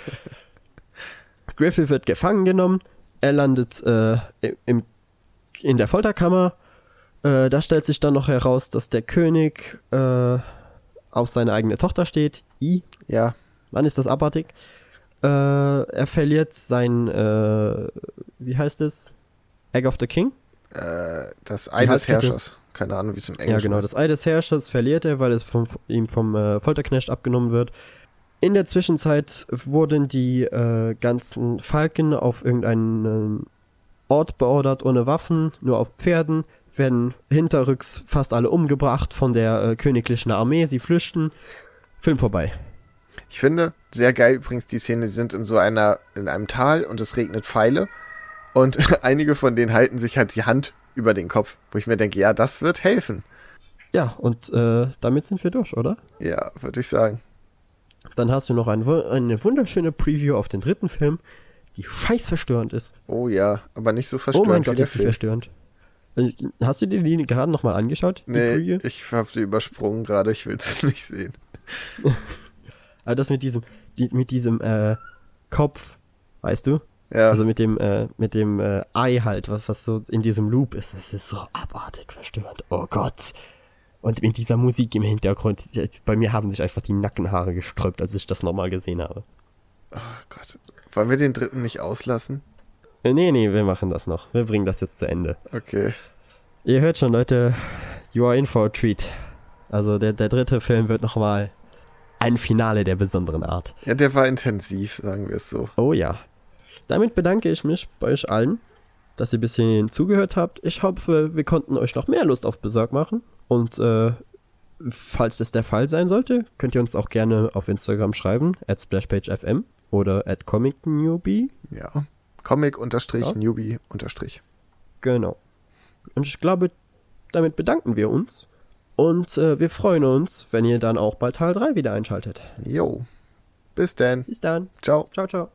Griffith wird gefangen genommen. Er landet äh, im, in der Folterkammer. Äh, da stellt sich dann noch heraus, dass der König äh, auf seine eigene Tochter steht. I. Ja. Wann ist das abartig? Äh, er verliert sein, äh, wie heißt es? Egg of the King? Äh, das Ei des. Herrschers. Keine Ahnung, wie es im Englischen Ja, genau. ist. Das Ei des Herrschers verliert er, weil es vom, ihm vom äh, Folterknecht abgenommen wird. In der Zwischenzeit wurden die äh, ganzen Falken auf irgendeinen Ort beordert ohne Waffen, nur auf Pferden, werden hinterrücks fast alle umgebracht von der äh, königlichen Armee. Sie flüchten. Film vorbei. Ich finde, sehr geil übrigens die Szene, sie sind in so einer, in einem Tal und es regnet Pfeile und einige von denen halten sich halt die Hand über den Kopf, wo ich mir denke, ja, das wird helfen. Ja, und äh, damit sind wir durch, oder? Ja, würde ich sagen. Dann hast du noch ein, eine wunderschöne Preview auf den dritten Film, die scheiß verstörend ist. Oh ja, aber nicht so Oh verstörend mein wie Gott, ist die verstörend. Äh, Hast du dir die gerade nochmal angeschaut? Nee, ich habe sie übersprungen gerade, ich will es nicht sehen. Aber das mit diesem, die, mit diesem äh, Kopf, weißt du? Ja, Also mit dem, äh, mit dem äh, Ei halt, was, was so in diesem Loop ist. Das ist so abartig verstörend. Oh Gott. Und mit dieser Musik im Hintergrund, bei mir haben sich einfach die Nackenhaare gesträubt, als ich das nochmal gesehen habe. oh Gott. Wollen wir den dritten nicht auslassen? Äh, nee, nee, wir machen das noch. Wir bringen das jetzt zu Ende. Okay. Ihr hört schon, Leute, you are in for a treat. Also der, der dritte Film wird nochmal ein Finale der besonderen Art. Ja, der war intensiv, sagen wir es so. Oh ja. Damit bedanke ich mich bei euch allen, dass ihr bis hierhin zugehört habt. Ich hoffe, wir konnten euch noch mehr Lust auf Besorg machen. Und äh, falls das der Fall sein sollte, könnt ihr uns auch gerne auf Instagram schreiben, at splashpagefm oder at comicnewbie. Ja. Comic unterstrich, Ja. Newbie unterstrich. Genau. Und ich glaube, damit bedanken wir uns. Und äh, wir freuen uns, wenn ihr dann auch bald Teil 3 wieder einschaltet. Jo. Bis dann. Bis dann. Ciao. Ciao, ciao.